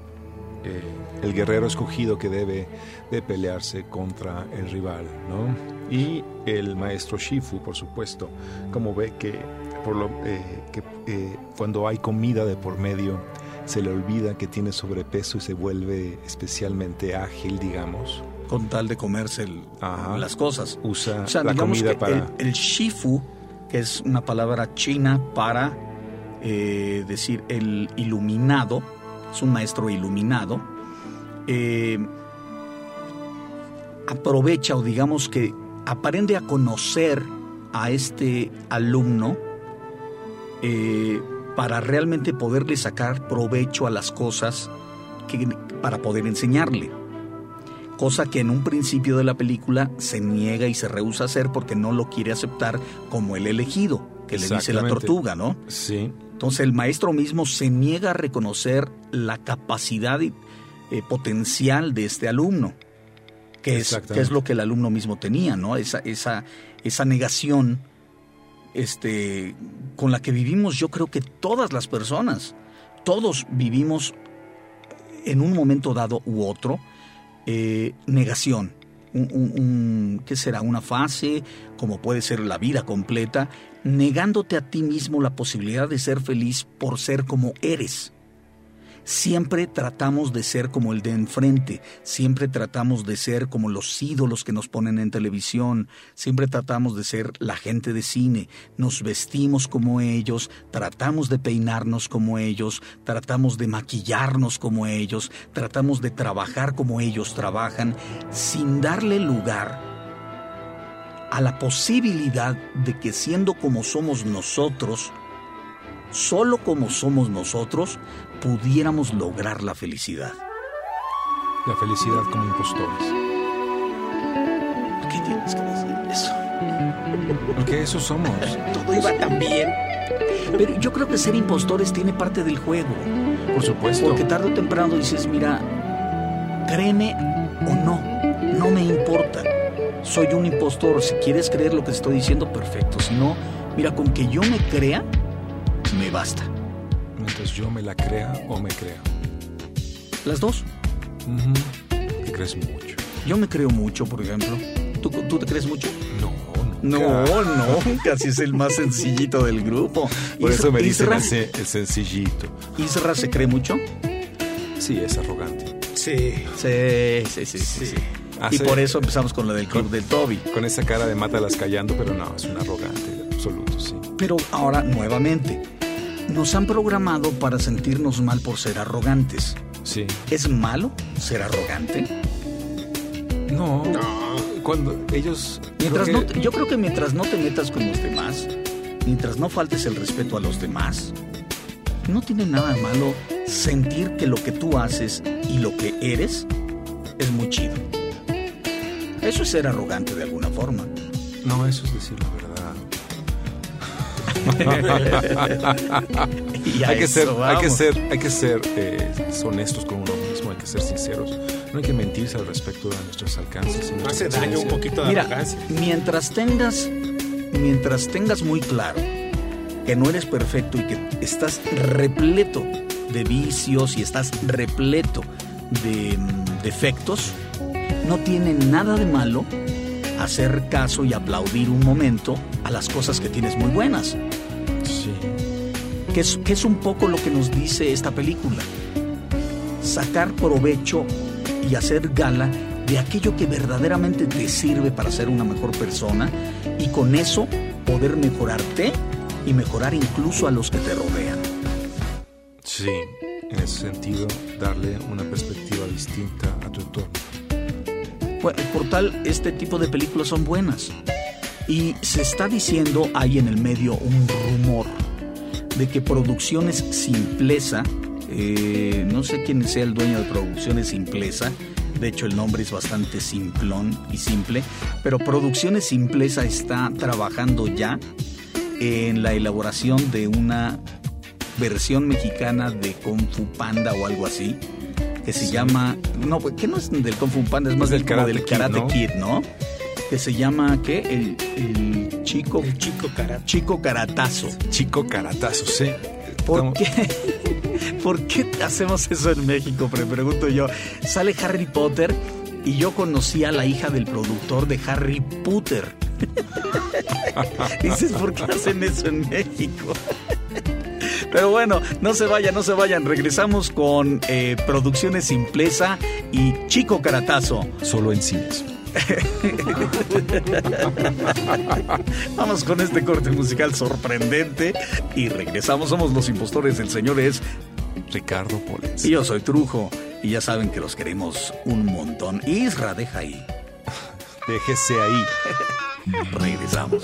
eh, el guerrero escogido que debe de pelearse contra el rival, ¿no? Y el maestro Shifu, por supuesto, como ve que, por lo, eh, que eh, cuando hay comida de por medio, se le olvida que tiene sobrepeso y se vuelve especialmente ágil, digamos. Con tal de comerse el- Ajá. las cosas. Usa O sea, la comida que para... el, el shifu, que es una palabra china para eh, decir el iluminado, es un maestro iluminado, eh, aprovecha o digamos que aprende a conocer a este alumno eh, para realmente poderle sacar provecho a las cosas que, para poder enseñarle cosa que en un principio de la película se niega y se rehúsa a hacer porque no lo quiere aceptar como el elegido, que le dice la tortuga, ¿no? Sí, Entonces el maestro mismo se niega a reconocer la capacidad y, eh, potencial de este alumno, que es, que es lo que el alumno mismo tenía, ¿no? Esa, esa, esa negación este, con la que vivimos yo creo que todas las personas, todos vivimos en un momento dado u otro, eh, negación. Un, un- ¿Qué será? Una fase, como puede ser la vida completa, negándote a ti mismo la posibilidad de ser feliz por ser como eres. Siempre tratamos de ser como el de enfrente, siempre tratamos de ser como los ídolos que nos ponen en televisión, siempre tratamos de ser la gente de cine, nos vestimos como ellos, tratamos de peinarnos como ellos, tratamos de maquillarnos como ellos, tratamos de trabajar como ellos trabajan, sin darle lugar a la posibilidad de que siendo como somos nosotros, solo como somos nosotros, pudiéramos lograr la felicidad. la felicidad como impostores. ¿Qué tienes Porque eso somos. Todo iba tan bien. Pero yo creo que ser impostores tiene parte del juego. Por supuesto. Porque tarde o temprano dices, mira, créeme o no, no me importa. Soy un impostor. Si quieres creer lo que estoy diciendo, perfecto. Si no, mira, con que yo me crea, basta. Mientras yo me la crea o me crea. Las dos. Ujú. Te crees mucho. Yo me creo mucho, por ejemplo. ¿Tú, tú te crees mucho? No, No, nunca. no, casi es el más sencillito del grupo. Por Is- eso me dicen Isra, ese- el sencillito. Isra se cree mucho. Sí, es arrogante. Sí. Sí, sí, sí, sí. sí. Y Hace- por eso empezamos con lo del club del Toby. Con esa cara de mátalas callando, pero no, es un arrogante absoluto, sí. Pero ahora, nuevamente, nos han programado para sentirnos mal por ser arrogantes. Sí. ¿Es malo ser arrogante? No. Cuando ellos. Mientras creo no que- yo creo que mientras no te metas con los demás, mientras no faltes el respeto a los demás, no tiene nada de malo sentir que lo que tú haces y lo que eres es muy chido. Eso es ser arrogante de alguna forma. No, eso es decir hay que ser, hay que ser, hay que ser eh, honestos con uno mismo, hay que ser sinceros. No hay que mentirse al respecto de nuestros alcances. No hace daño un poquito de Mira, arrogancia. mientras tengas, mientras tengas muy claro que no eres perfecto y que estás repleto de vicios y estás repleto de mm, defectos, no tiene nada de malo hacer caso y aplaudir un momento a las cosas que tienes muy buenas. Que es, que es un poco lo que nos dice esta película. Sacar provecho y hacer gala de aquello que verdaderamente te sirve para ser una mejor persona y con eso poder mejorarte y mejorar incluso a los que te rodean. Sí, en ese sentido, darle una perspectiva distinta a tu entorno. Bueno, Por tal, este tipo de películas son buenas. Y se está diciendo ahí en el medio un rumor de que Producciones Simpleza, eh, no sé quién sea el dueño de Producciones Simpleza, de hecho el nombre es bastante simplón y simple, pero Producciones Simpleza está trabajando ya en la elaboración de una versión mexicana de Kung Fu Panda o algo así, que se llama, no, pues, que no es del Kung Fu Panda, es más del Karate del Kid, Karate ¿no? Kid, ¿no? Que se llama, ¿qué? El, el chico, El chico cara. chico caratazo. Chico caratazo, sí. ¿Por Estamos- qué? ¿Por qué hacemos eso en México? Me pregunto yo. Sale Harry Potter y yo conocí a la hija del productor de Harry Potter. Dices, ¿por qué hacen eso en México? Pero bueno, no se vayan, no se vayan. Regresamos con eh, Producciones Simpleza y Chico Caratazo. Solo en cines. Vamos con este corte musical sorprendente y regresamos. Somos los impostores del Señor es Ricardo Polens. Y yo soy Trujo. Y ya saben que los queremos un montón. Isra, deja ahí. Déjese ahí. Regresamos.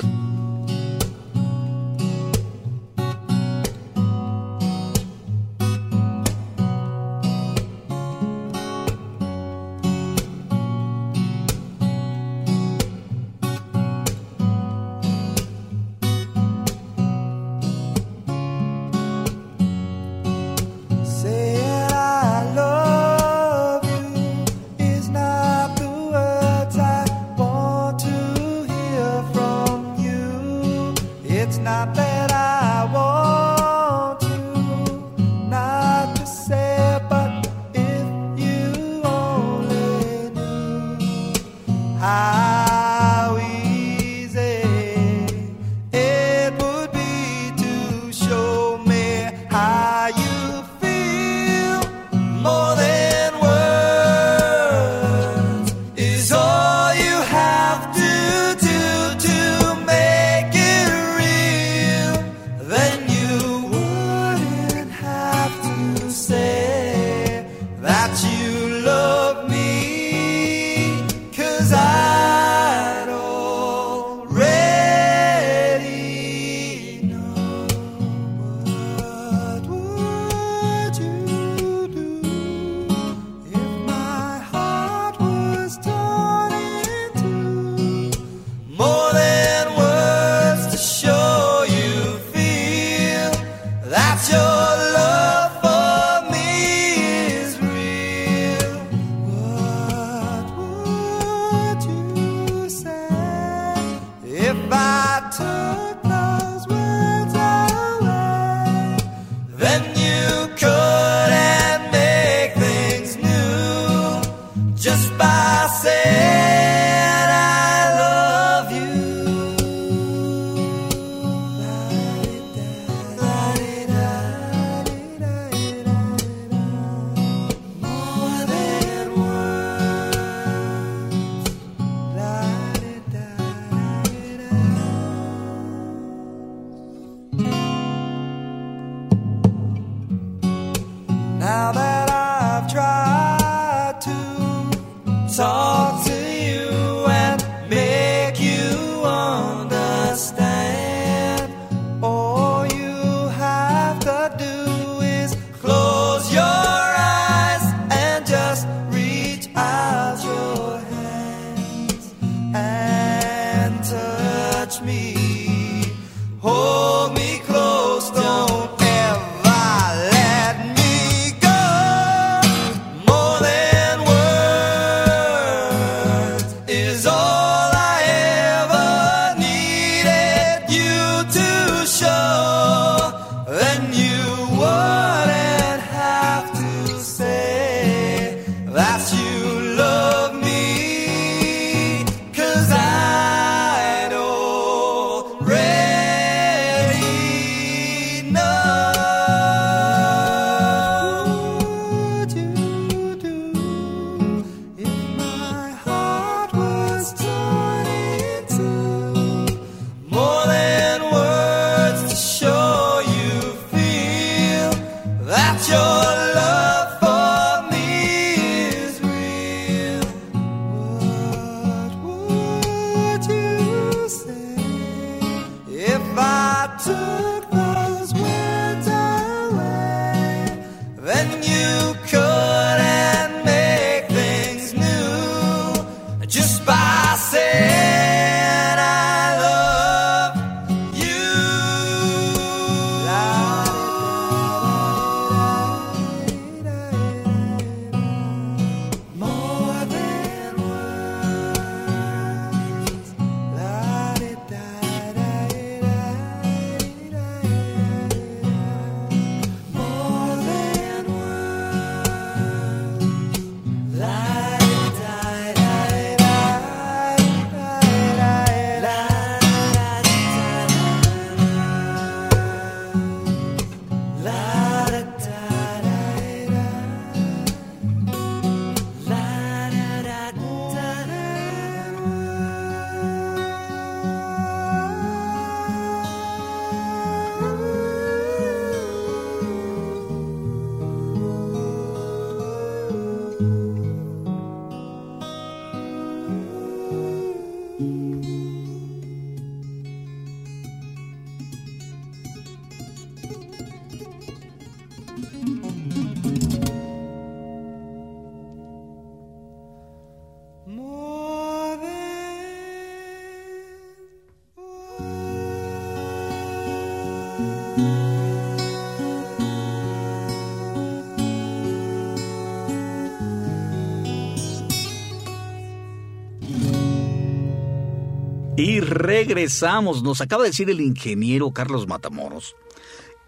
Y regresamos. Nos acaba de decir el ingeniero Carlos Matamoros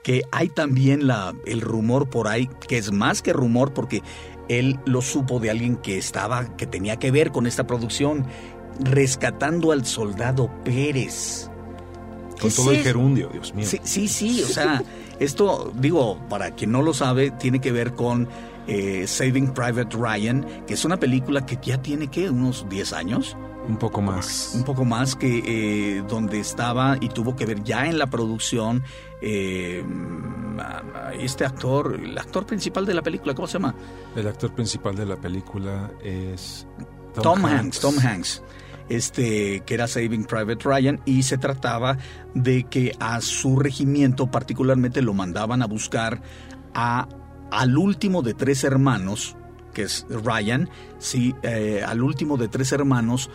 que hay también la, el rumor por ahí, que es más que rumor porque él lo supo de alguien que estaba, que tenía que ver con esta producción, rescatando al soldado Pérez. Con ¿Qué todo es el gerundio, Dios mío. Sí, sí, sí, o sea, esto, digo, para quien no lo sabe, tiene que ver con eh, Saving Private Ryan, que es una película que ya tiene, ¿qué? Unos 10 años, Un poco más. un poco más, que eh, donde estaba y tuvo que ver ya en la producción eh, este actor, el actor principal de la película, ¿cómo se llama? El actor principal de la película es Tom, Hanks. Tom Hanks. Este, que era Saving Private Ryan, y se trataba de que a su regimiento particularmente lo mandaban a buscar a, al último de tres hermanos, que es Ryan, sí, eh, al último de tres hermanos,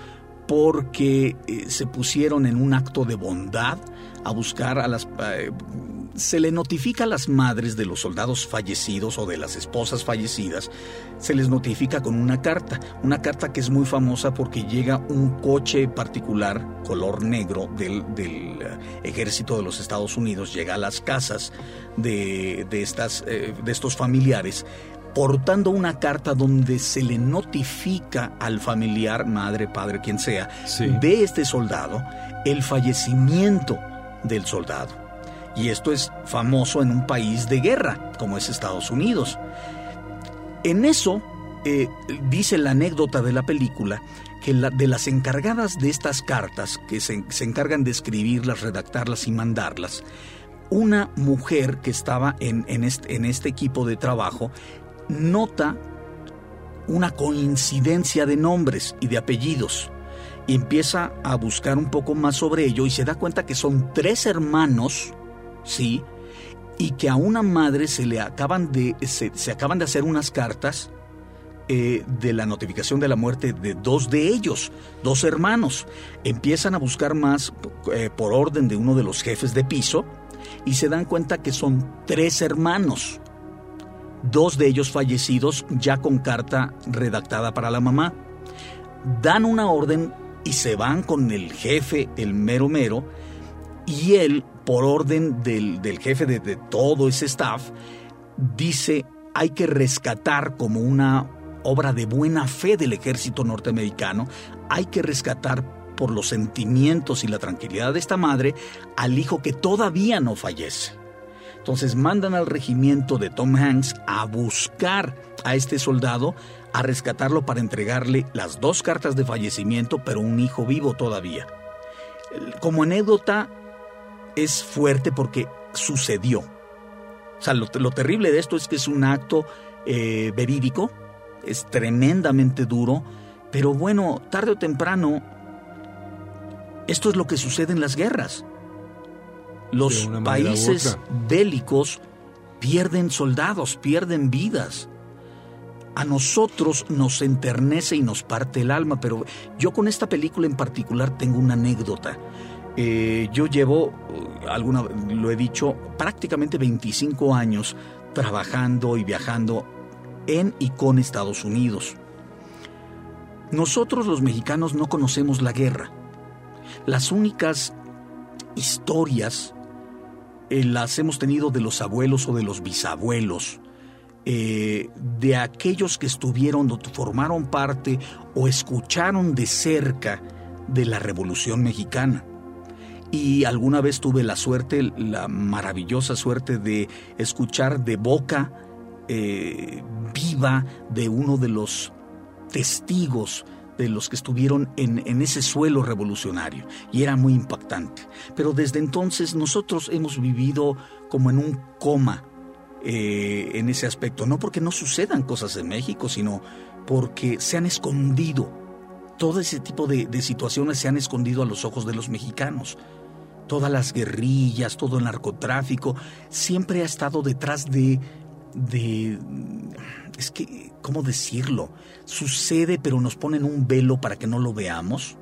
porque eh, se pusieron en un acto de bondad a buscar a las... eh, se le notifica a las madres de los soldados fallecidos o de las esposas fallecidas, se les notifica con una carta, una carta que es muy famosa porque llega un coche particular, color negro, del, eh, ejército de los Estados Unidos, llega a las casas de, estas, de estos familiares portando una carta donde se le notifica al familiar, madre, padre, quien sea, Sí. de este soldado el fallecimiento del soldado. Y esto es famoso en un país de guerra, como es Estados Unidos. En eso, eh, dice la anécdota de la película, que la- de las encargadas de estas cartas, que se, se encargan de escribirlas, redactarlas y mandarlas, una mujer que estaba en, en este, en este equipo de trabajo nota una coincidencia de nombres y de apellidos. Y empieza a buscar un poco más sobre ello y se da cuenta que son tres hermanos, ¿sí? Y que a una madre se le acaban de, se, acaban de hacer unas cartas eh, de la notificación de la muerte de dos de ellos, dos hermanos. Empiezan a buscar más eh, por orden de uno de los jefes de piso y se dan cuenta que son tres hermanos dos de ellos fallecidos ya con carta redactada para la mamá. Dan una orden y se van con el jefe, el mero mero, y él, por orden del, del jefe de, de todo ese staff, dice hay que rescatar como una obra de buena fe del ejército norteamericano, hay que rescatar por los sentimientos y la tranquilidad de esta madre al hijo que todavía no fallece. Entonces mandan al regimiento de Tom Hanks a buscar a este soldado, a rescatarlo para entregarle las dos cartas de fallecimiento, pero un hijo vivo todavía. Como anécdota es fuerte porque sucedió. O sea, lo, terrible de esto es que es un acto eh, verídico, es tremendamente duro, pero bueno, tarde o temprano, esto es lo que sucede en las guerras. Los países bélicos pierden soldados, pierden vidas. A nosotros nos enternece y nos parte el alma, pero yo con esta película en particular tengo una anécdota. Eh, yo llevo, uh, alguna, lo he dicho, prácticamente 25 años trabajando y viajando en y con Estados Unidos. Nosotros los mexicanos no conocemos la guerra. Las únicas historias eh, las hemos tenido de los abuelos o de los bisabuelos, eh, de aquellos que estuvieron o formaron parte o escucharon de cerca de la Revolución Mexicana. Y alguna vez tuve la suerte, la maravillosa suerte de escuchar de boca eh, viva de uno de los testigos de los que estuvieron en, en, ese suelo revolucionario y era muy impactante. Pero desde entonces nosotros hemos vivido como en un coma eh, en ese aspecto, no porque no sucedan cosas en México, sino porque se han escondido. Todo ese tipo de, de situaciones se han escondido a los ojos de los mexicanos. Todas las guerrillas, todo el narcotráfico, siempre ha estado detrás de, de es que, ¿cómo decirlo? Sucede, pero nos ponen un velo para que no lo veamos.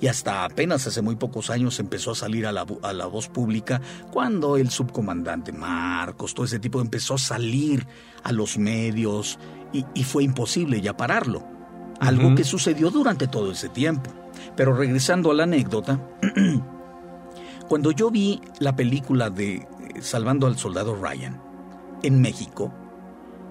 Y hasta apenas hace muy pocos años empezó a salir a la, a la, voz pública cuando el subcomandante Marcos, todo ese tipo, empezó a salir a los medios y, y fue imposible ya pararlo. Algo uh -huh. que sucedió durante todo ese tiempo. Pero regresando a la anécdota, cuando yo vi la película de Salvando al Soldado Ryan en México,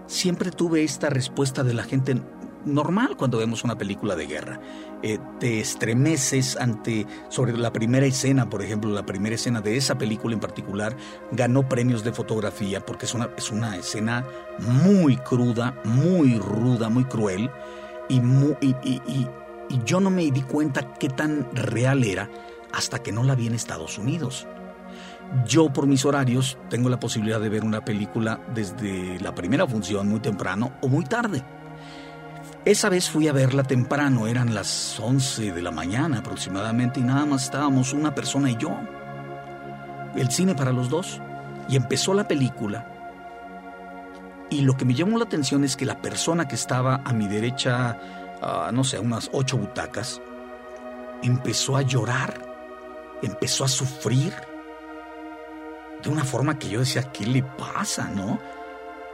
siempre tuve esta respuesta de la gente normal cuando vemos una película de guerra. Eh, te estremeces ante, sobre la primera escena, por ejemplo, la primera escena de esa película en particular, ganó premios de fotografía porque es una, es una escena muy cruda, muy ruda, muy cruel, y yo no me di cuenta qué tan real era hasta que no la vi en Estados Unidos. Yo por mis horarios tengo la posibilidad de ver una película desde la primera función muy temprano o muy tarde. Esa vez fui a verla temprano, eran las 11 de la mañana aproximadamente y nada más estábamos una persona y yo. El cine para los dos. Y empezó la película. Y lo que me llamó la atención es que la persona que estaba a mi derecha, no sé, unas ocho butacas, empezó a llorar, empezó a sufrir de una forma que yo decía, ¿qué le pasa, no?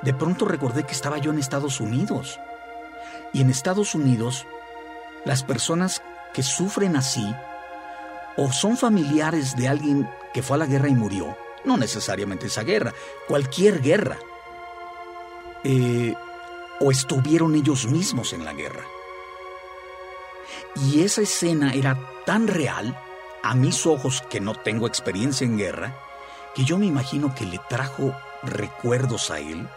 De pronto recordé que estaba yo en Estados Unidos. Y en Estados Unidos, las personas que sufren así, o son familiares de alguien que fue a la guerra y murió, no necesariamente esa guerra, cualquier guerra, eh, o estuvieron ellos mismos en la guerra. Y esa escena era tan real, a mis ojos que no tengo experiencia en guerra, que yo me imagino que le trajo recuerdos a él,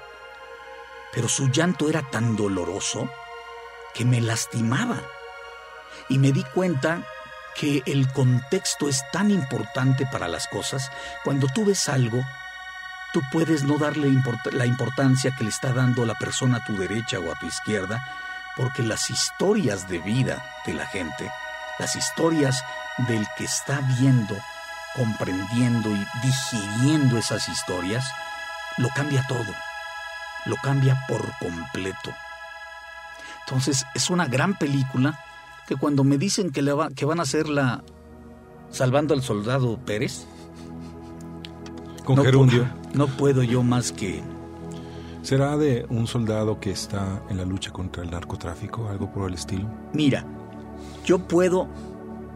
pero su llanto era tan doloroso que me lastimaba. Y me di cuenta que el contexto es tan importante para las cosas. Cuando tú ves algo, tú puedes no darle la importancia que le está dando la persona a tu derecha o a tu izquierda, porque las historias de vida de la gente, las historias del que está viendo, comprendiendo y digiriendo esas historias, lo cambia todo, lo cambia por completo. Entonces es una gran película que cuando me dicen que, le va- que van a hacer la Salvando al Soldado Pérez, Con no, gerundio. no puedo yo más que... ¿Será de un soldado que está en la lucha contra el narcotráfico? Algo por el estilo. Mira, yo puedo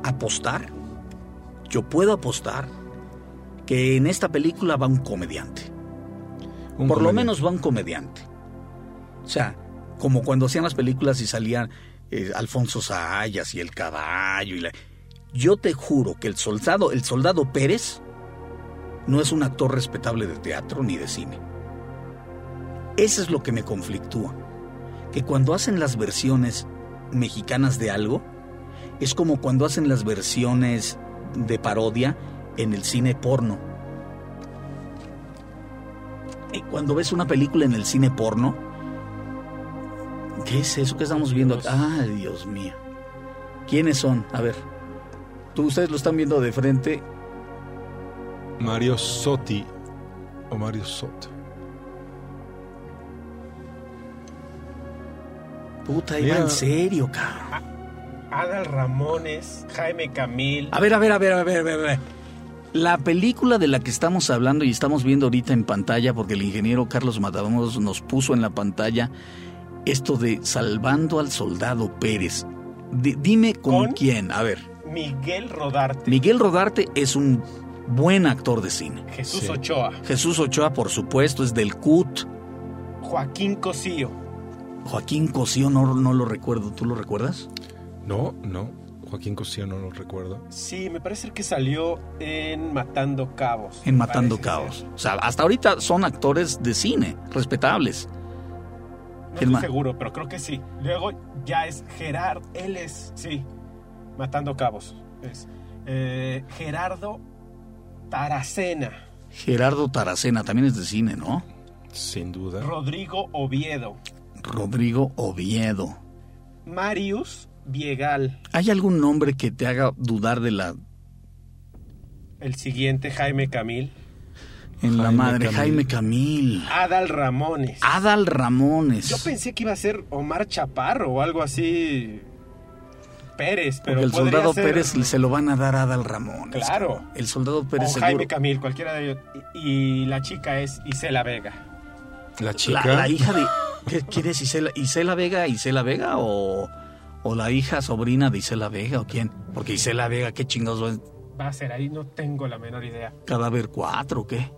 apostar, yo puedo apostar que en esta película va un comediante. Un Por lo menos va un comediante. O sea, como cuando hacían las películas y salían eh, Alfonso Sayas y el caballo y la... Yo te juro que el soldado, el soldado Pérez, no es un actor respetable de teatro ni de cine. Eso es lo que me conflictúa. Que cuando hacen las versiones mexicanas de algo, es como cuando hacen las versiones de parodia en el cine porno. Eh, Cuando ves una película en el cine porno, ¿qué es eso que estamos viendo? acá? Ay, Dios mío. ¿Quiénes son? A ver. Tú, ustedes lo están viendo de frente. Mario Sotti o Mario Soto. Puta, iba en serio, cabrón. Adal Ramones, Jaime Camil. A ver, a ver, a ver, a ver, a ver, a ver. La película de la que estamos hablando y estamos viendo ahorita en pantalla, porque el ingeniero Carlos Matamoros nos puso en la pantalla esto de Salvando al Soldado Pérez. Di- dime con, ¿Con? quién. A ver, Miguel Rodarte. Miguel Rodarte es un buen actor de cine. Jesús Sí. Ochoa. Jesús Ochoa, por supuesto, es del CUT. Joaquín Cosío. Joaquín Cosío, no, no lo recuerdo. ¿Tú lo recuerdas? No, no. Joaquín Cosío no lo recuerdo. Sí, me parece que salió en Matando Cabos. En Matando Cabos. ser. O sea, hasta ahorita son actores de cine, respetables. No ¿Quién estoy seguro, pero creo que sí. Luego ya es Gerard, él es, sí, Matando Cabos. Es eh, Gerardo Taracena, Gerardo Taracena también es de cine, ¿no? Sin duda. Rodrigo Oviedo, Rodrigo Oviedo. Marius Viegal, ¿Hay algún nombre que te haga dudar de la el siguiente Jaime Camil, en la madre Camil. Jaime Camil? Adal Ramones. Adal Ramones. Yo pensé que iba a ser Omar Chaparro o algo así. Pérez, pero Porque el soldado ser- Pérez se lo van a dar a Adal Ramones. Claro. El soldado Pérez o seguro. Jaime Camil, cualquiera de ellos. Y, y la chica es Isela Vega. La La, chica. la hija de. ¿qué, ¿Quién es Isela, Isela Vega? ¿Isela Vega o, o la hija sobrina de Isela Vega o quién? Porque Isela Vega, qué chingados es Va a ser ahí, no tengo la menor idea. cadáver 4 o qué?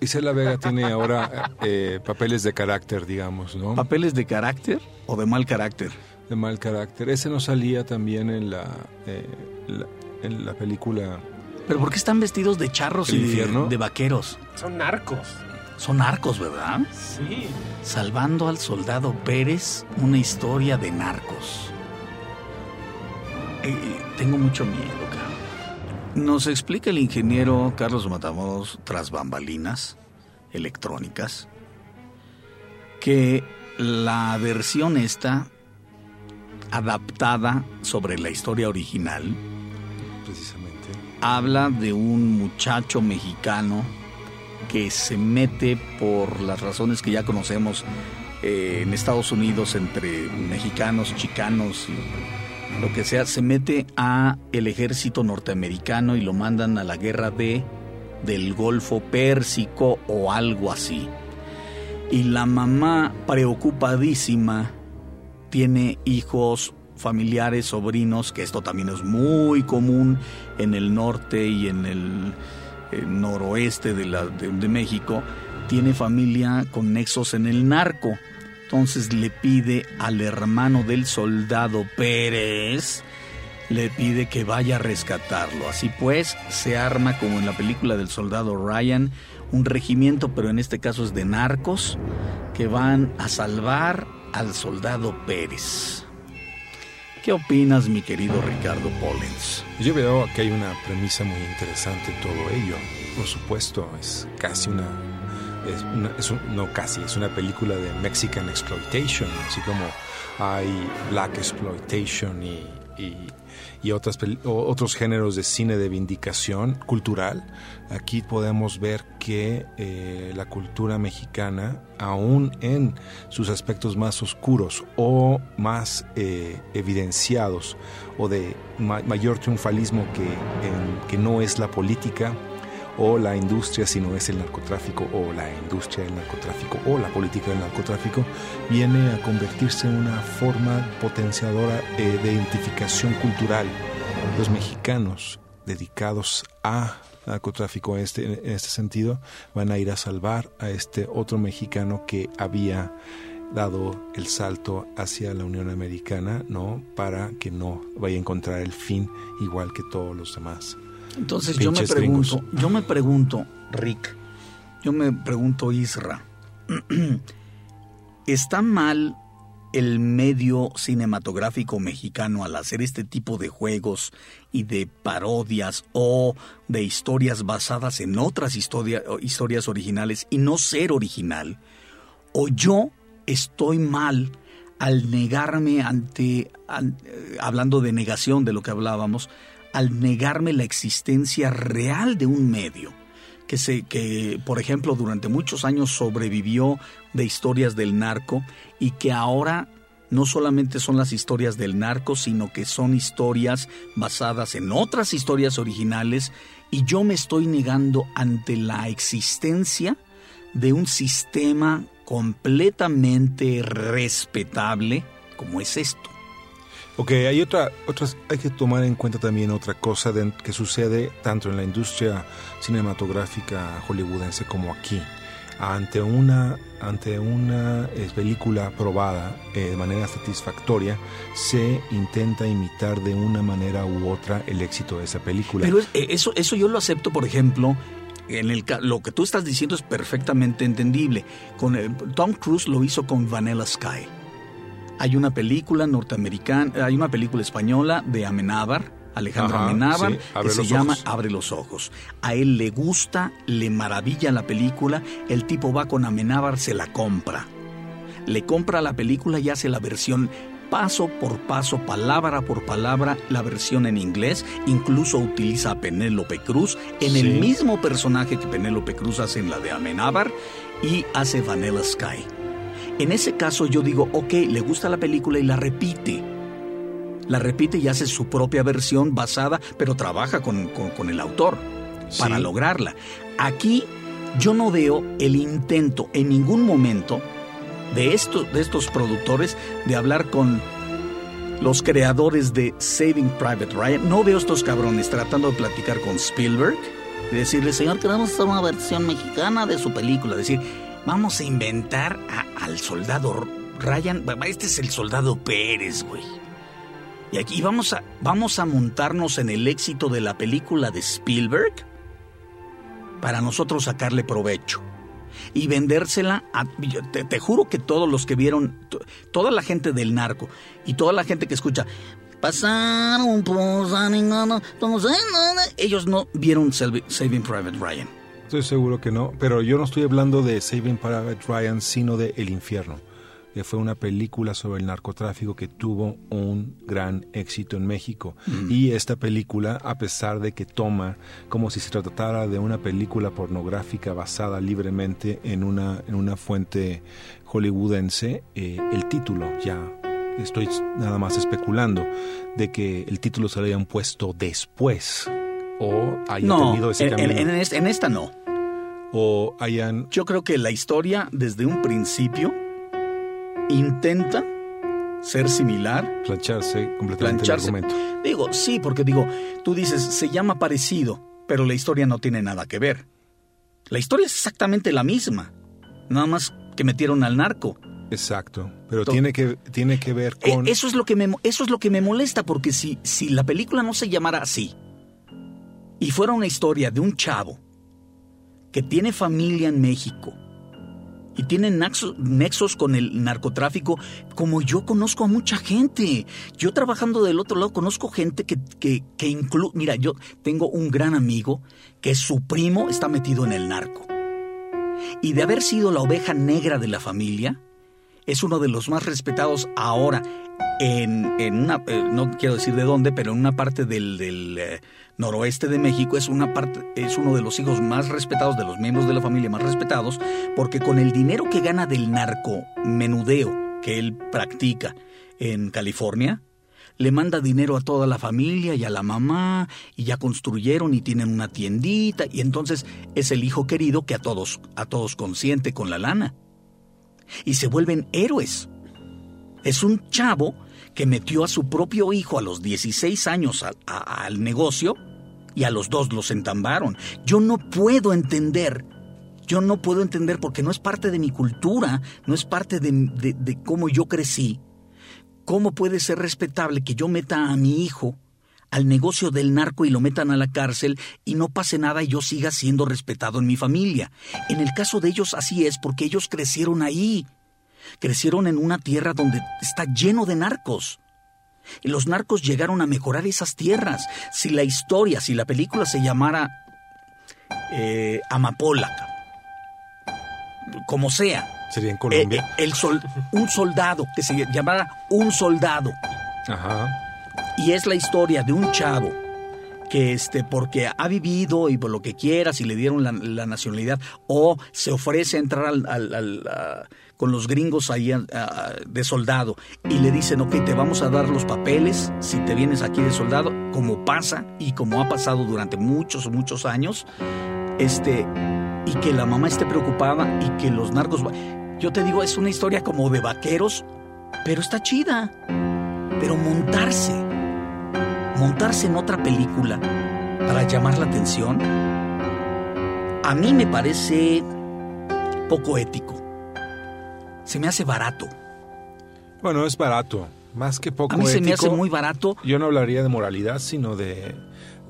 Isela Vega tiene ahora eh, papeles de carácter, digamos, ¿no? ¿Papeles de carácter o de mal carácter? de mal carácter. Ese no salía también en la, eh, la- en la película. ¿Pero por qué están vestidos de charros ¿El y de, infierno? de vaqueros? Son narcos. Son narcos, ¿verdad? Sí. Salvando al soldado Pérez, una historia de narcos. Eh, tengo mucho miedo, cabrón. Nos explica el ingeniero Carlos Matamoros tras bambalinas electrónicas que la versión esta adaptada sobre la historia original Precisamente. habla de un muchacho mexicano que se mete por las razones que ya conocemos eh, en Estados Unidos entre mexicanos, chicanos y lo que sea, se mete a el ejército norteamericano y lo mandan a la guerra de del Golfo Pérsico o algo así. Y la mamá, preocupadísima, tiene hijos, familiares, sobrinos, que esto también es muy común en el norte y en el, noroeste de, la, de, de México, tiene familia con nexos en el narco. Entonces le pide al hermano del soldado Pérez, le pide que vaya a rescatarlo. Así pues, se arma como en la película del soldado Ryan, un regimiento, pero en este caso es de narcos, que van a salvar al soldado Pérez. ¿Qué opinas, mi querido Ricardo Pollens? Yo veo que hay una premisa muy interesante en todo ello. Por supuesto, es casi una es una, es un- no casi, es una película de Mexican Exploitation, así como hay Black Exploitation y, y, y otras, otros géneros de cine de vindicación cultural. Aquí podemos ver que eh, la cultura mexicana, aún en sus aspectos más oscuros o más eh, evidenciados, o de ma- mayor triunfalismo que, que no es la política, o la industria, sino es el narcotráfico o la industria del narcotráfico o la política del narcotráfico, viene a convertirse en una forma potenciadora eh, de identificación cultural. Los mexicanos dedicados a narcotráfico en este, en este sentido van a ir a salvar a este otro mexicano que había dado el salto hacia la Unión Americana, ¿no? Para que no vaya a encontrar el fin igual que todos los demás. Entonces yo me pregunto, gringos. yo me pregunto, Rick, yo me pregunto, Isra, ¿está mal el medio cinematográfico mexicano al hacer este tipo de juegos y de parodias o de historias basadas en otras historia- historias originales y no ser original? ¿O yo estoy mal al negarme ante, al- eh, hablando de negación de lo que hablábamos, al negarme la existencia real de un medio? que se que por ejemplo durante muchos años sobrevivió de historias del narco y que ahora no solamente son las historias del narco, sino que son historias basadas en otras historias originales y yo me estoy negando ante la existencia de un sistema completamente respetable como es esto. Ok, hay otra, otras, hay que tomar en cuenta también otra cosa de- que sucede tanto en la industria cinematográfica hollywoodense como aquí. Ante una, ante una eh, película probada eh, de manera satisfactoria, se intenta imitar de una manera u otra el éxito de esa película. Pero eh, eso, eso yo lo acepto, por ejemplo, en el lo que tú estás diciendo es perfectamente entendible. Con el- Tom Cruise lo hizo con Vanilla Sky. Hay una película norteamericana, hay una película española de Amenábar, Alejandro Ajá, Amenábar, sí, que se llama. Abre los ojos. A él le gusta, le maravilla la película, el tipo va con Amenábar, se la compra. Le compra la película y hace la versión paso por paso, palabra por palabra, la versión en inglés. Incluso utiliza a Penélope Cruz en el mismo personaje que Penélope Cruz hace en la de Amenábar y hace Vanilla Sky. En ese caso yo digo, ok, le gusta la película y la repite. La repite y hace su propia versión basada, pero trabaja con, con- con el autor para lograrla. Aquí yo no veo el intento en ningún momento de, esto, de estos productores de hablar con los creadores de Saving Private Ryan. No veo estos cabrones tratando de platicar con Spielberg y decirle, señor, queremos hacer una versión mexicana de su película. Decir, vamos a inventar al soldado Ryan. Este es el soldado Pérez, güey. Y aquí vamos a, vamos a montarnos en el éxito de la película de Spielberg para nosotros sacarle provecho y vendérsela a... Te, juro que todos los que vieron, to- toda la gente del narco y toda la gente que escucha, pasaron por a- ellos no vieron Saving Private Ryan. Estoy seguro que no, pero yo no estoy hablando de Saving Private Ryan, sino de El Infierno, que fue una película sobre el narcotráfico que tuvo un gran éxito en México. Y esta película, a pesar de que toma como si se tratara de una película pornográfica basada libremente en una, en una fuente hollywoodense, eh, el título ya estoy nada más especulando de que el título se lo hayan puesto después o hayan No, tenido ese en, camino. en esta no. O hayan Yo creo que la historia desde un principio intenta ser similar. plancharse completamente Plancharse. el argumento. Digo, sí, porque digo, tú dices, se llama parecido, pero la historia no tiene nada que ver. La historia es exactamente la misma, nada más que metieron al narco. Exacto. Pero tiene que, tiene que ver Eh, con. Eso es lo que me, eso es lo que me molesta, porque si, si la película no se llamara así y fuera una historia de un chavo que tiene familia en México y tiene nexos con el narcotráfico, como yo conozco a mucha gente. Yo trabajando del otro lado conozco gente que, que, que inclu- Mira, yo tengo un gran amigo que su primo está metido en el narco. Y de haber sido la oveja negra de la familia, es uno de los más respetados ahora en, en una, eh, no quiero decir de dónde, pero en una parte del, eh, noroeste de México es una parte, es uno de los hijos más respetados, de los miembros de la familia más respetados, porque con el dinero que gana del narco menudeo que él practica en California, le manda dinero a toda la familia y a la mamá, y ya construyeron y tienen una tiendita, y entonces es el hijo querido que a todos, a todos consiente con la lana y se vuelven héroes. Es un chavo que metió a su propio hijo a los 16 años al, negocio y a los dos los entambaron. Yo no puedo entender, yo no puedo entender porque no es parte de mi cultura, no es parte de- de cómo yo crecí. ¿Cómo puede ser respetable que yo meta a mi hijo al negocio del narco y lo metan a la cárcel y no pase nada y yo siga siendo respetado en mi familia? En el caso de ellos así es porque ellos crecieron ahí. Crecieron en una tierra donde está lleno de narcos. Y los narcos llegaron a mejorar esas tierras. Si la historia, si la película se llamara eh, Amapola, como sea, Sería en Colombia. eh, el sol- un soldado, que se llamara un soldado, Ajá. Y es la historia de un chavo que este porque ha vivido y por lo que quieras y le dieron la, nacionalidad o se ofrece a entrar al- con los gringos ahí ah, ah, de soldado. Y le dicen ok te vamos a dar los papeles si te vienes aquí de soldado como pasa y como ha pasado durante muchos muchos años. Este y que la mamá esté preocupada y que los narcos yo te digo es una historia como de vaqueros pero está chida. Pero montarse montarse en otra película para llamar la atención, a mí me parece poco ético. Se me hace barato. Bueno, es barato. Más que poco A mí se me hace muy barato. Yo no hablaría de moralidad, sino de,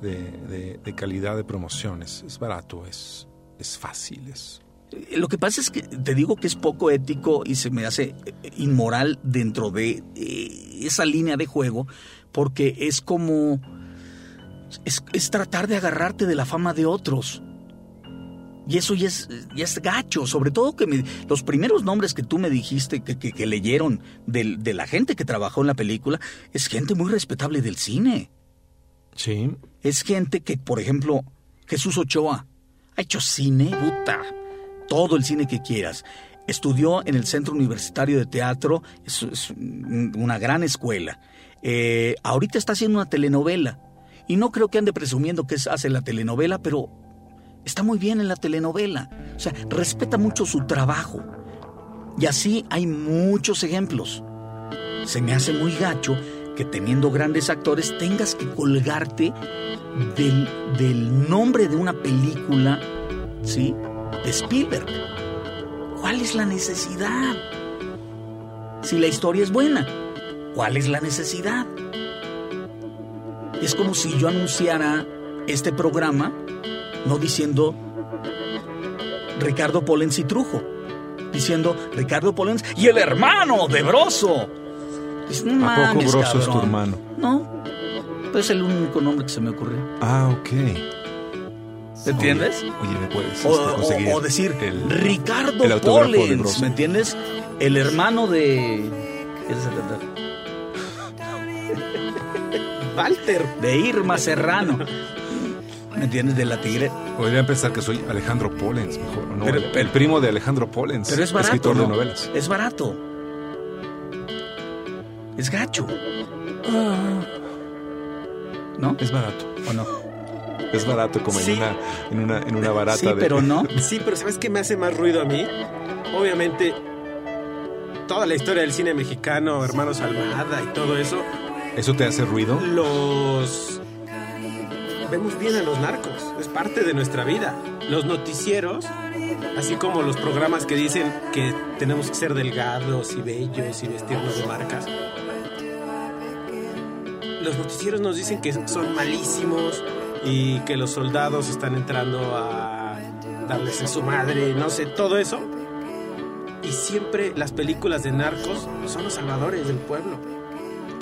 de, de- de calidad de promociones. Es barato, es, es fácil. Es, Lo que pasa es que te digo que es poco ético y se me hace eh, inmoral dentro de eh, esa línea de juego porque es como... Es, es tratar de agarrarte de la fama de otros. Y eso ya es, ya es gacho, sobre todo que me- los primeros nombres que tú me dijiste que, que- que leyeron del- de la gente que trabajó en la película es gente muy respetable del cine. sí, Es gente que, por ejemplo, Jesús Ochoa ha hecho cine, puta, todo el cine que quieras. Estudió en el Centro Universitario de Teatro, es, es un- una gran escuela. Eh, ahorita está haciendo una telenovela. Y no creo que ande presumiendo que hace la telenovela, pero está muy bien en la telenovela. O sea, respeta mucho su trabajo. Y así hay muchos ejemplos. Se me hace muy gacho que teniendo grandes actores tengas que colgarte del, del nombre de una película, ¿sí? De Spielberg. ¿Cuál es la necesidad? Si la historia es buena, ¿cuál es la necesidad? Es como si yo anunciara este programa no diciendo Ricardo Polens y Trujo, diciendo Ricardo Polens y el hermano de Broso. Dices, no ¿A poco Broso es tu hermano? No, pues es el único nombre que se me ocurrió. Ah, ok. ¿Me entiendes? Oye, ¿me puedes O, este, o- conseguir o decir el- Ricardo el Pollens? ¿me entiendes? El hermano de. ¿Qué Walter. De Irma Serrano. ¿Me entiendes? De la tigre. Podría pensar que soy Alejandro Pollens, mejor. ¿no? Pero- el, el primo de Alejandro Pollens, Pero es barato. escritor ¿no? de novelas. Es barato. Es gacho. ¿No? Es barato. ¿O no? Es barato como Sí. en una en una en una barata Sí, de pero no. Sí, pero ¿sabes qué me hace más ruido a mí? Obviamente, toda la historia del cine mexicano, Hermanos Almada y todo eso, ¿Eso te hace ruido? los... Vemos bien a los narcos, es parte de nuestra vida. Los noticieros, así como los programas que dicen que tenemos que ser delgados y bellos y vestirnos de marcas. Los noticieros nos dicen que son malísimos y que los soldados están entrando a darles en su madre, no sé, todo eso. Y siempre las películas de narcos son los salvadores del pueblo.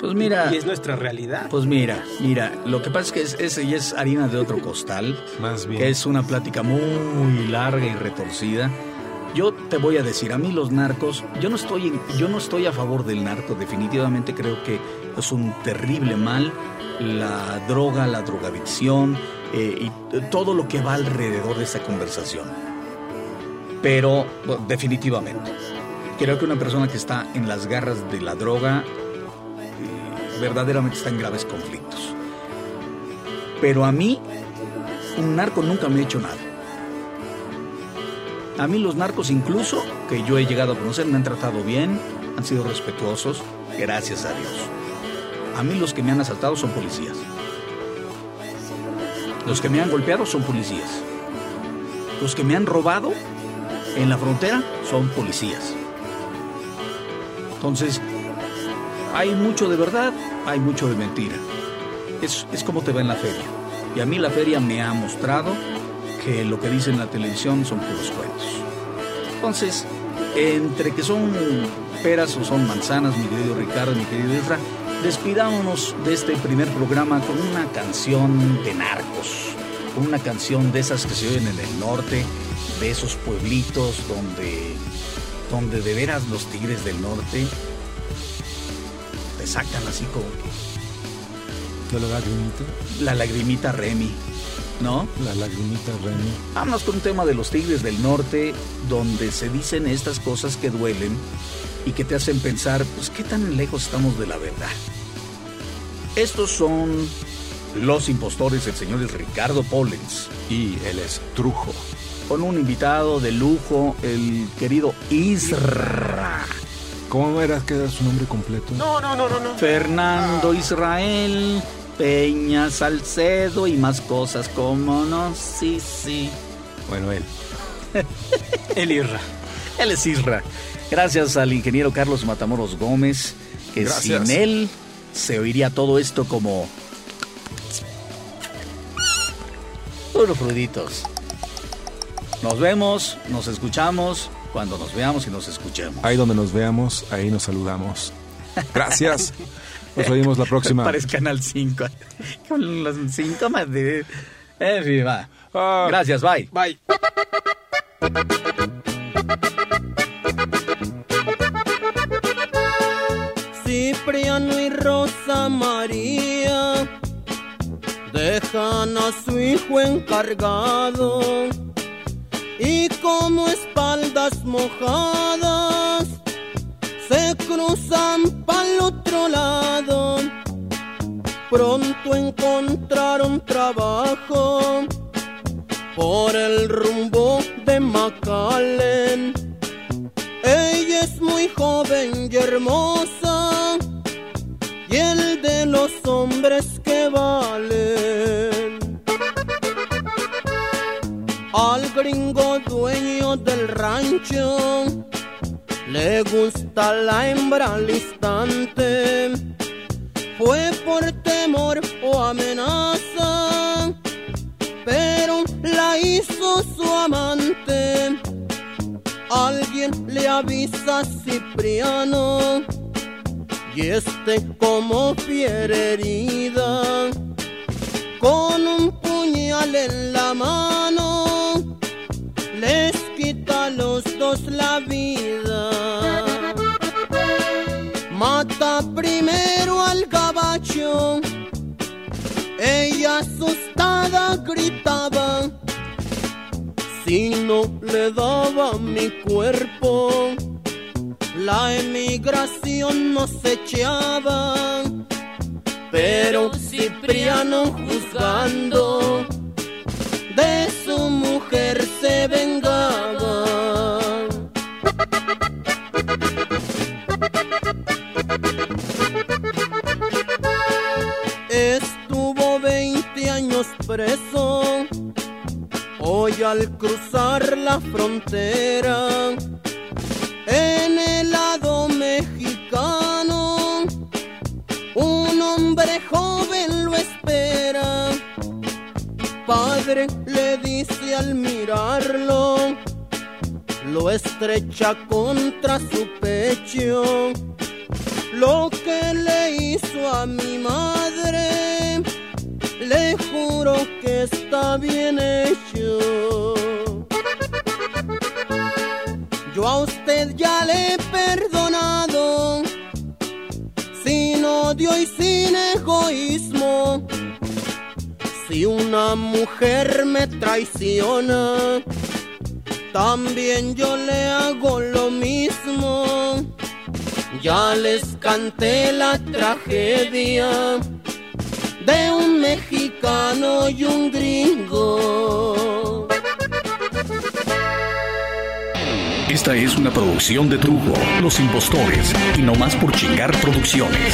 Pues mira, Y es nuestra realidad. pues mira, mira, lo que pasa es que es, ese ya es harina de otro costal, Más bien. que es una plática muy larga y retorcida. Yo te voy a decir, a mí los narcos, yo no estoy yo no estoy a favor del narco, definitivamente creo que es un terrible mal, la droga, la drogadicción eh, y todo lo que va alrededor de esa conversación. Pero definitivamente, creo que una persona que está en las garras de la droga eh, verdaderamente está en graves conflictos. Pero a mí, un narco nunca me ha hecho nada. A mí los narcos incluso, que yo he llegado a conocer, me han tratado bien, han sido respetuosos, gracias a Dios. A mí los que me han asaltado son policías. Los que me han golpeado son policías. Los que me han robado en la frontera son policías. Entonces, hay mucho de verdad, hay mucho de mentira. Es, es como te va en la feria. Y a mí la feria me ha mostrado que lo que dice en la televisión son puros cuentos. Entonces, entre que son peras o son manzanas, mi querido Ricardo, mi querido Efra, despidámonos de este primer programa con una canción de narcos, con una canción de esas que se oyen en el norte, de esos pueblitos donde, donde de veras los tigres del norte te sacan así como ¿De la lagrimita? la lagrimita Remy, ¿no? La lagrimita Remy. Vámonos con un tema de los Tigres del Norte, donde se dicen estas cosas que duelen y que te hacen pensar, pues, ¿qué tan lejos estamos de la verdad? Estos son los impostores del señor Ricardo Pollens, Y el estrujo. con un invitado de lujo, el querido Isra. ¿Cómo era que era su nombre completo? No, no, no, no, no. Fernando Israel, Peña Salcedo y más cosas, como no, sí, sí. Bueno, él. El Irra. Él es Isra. Gracias al ingeniero Carlos Matamoros Gómez, que Gracias. sin él se oiría todo esto como... Puros ruiditos. Nos vemos, nos escuchamos, cuando nos veamos y nos escuchemos. Ahí donde nos veamos, ahí nos saludamos. Gracias. Nos oímos la próxima. Parece Canal 5. Con los síntomas de... En fin, va. Ah. Gracias, bye. Bye. Cipriano y Rosa María dejan a su hijo encargado y como espaldas mojadas se cruzan para el otro lado. Pronto encontraron trabajo por el rumbo de McAllen. Ella es muy joven y hermosa, y el de los hombres que valen. Al gringo dueño del rancho le gusta la hembra al instante. Fue por temor o amenaza, pero la hizo su amante. Alguien le avisa a Cipriano y este como fiera herida con un puñal en la mano les los dos la vida. Mata primero al gabacho, ella asustada gritaba si no le daba mi cuerpo, la emigración nos echaba. Pero Cipriano juzgando de su mujer se vengaba. Estuvo 20 años preso, hoy al cruzar la frontera, en el lado mexicano, un hombre joven lo espera. Padre le dice al mirarlo, lo estrecha contra su pecho. Lo que le hizo a mi madre, le juro que está bien hecho. Yo a usted ya le he perdonado, sin odio y sin egoísmo. Si una mujer me traiciona, también yo le hago lo mismo. Ya les canté la tragedia de un mexicano y un gringo. Esta es una producción de Trujo, Los Impostores y No Más por Chingar Producciones.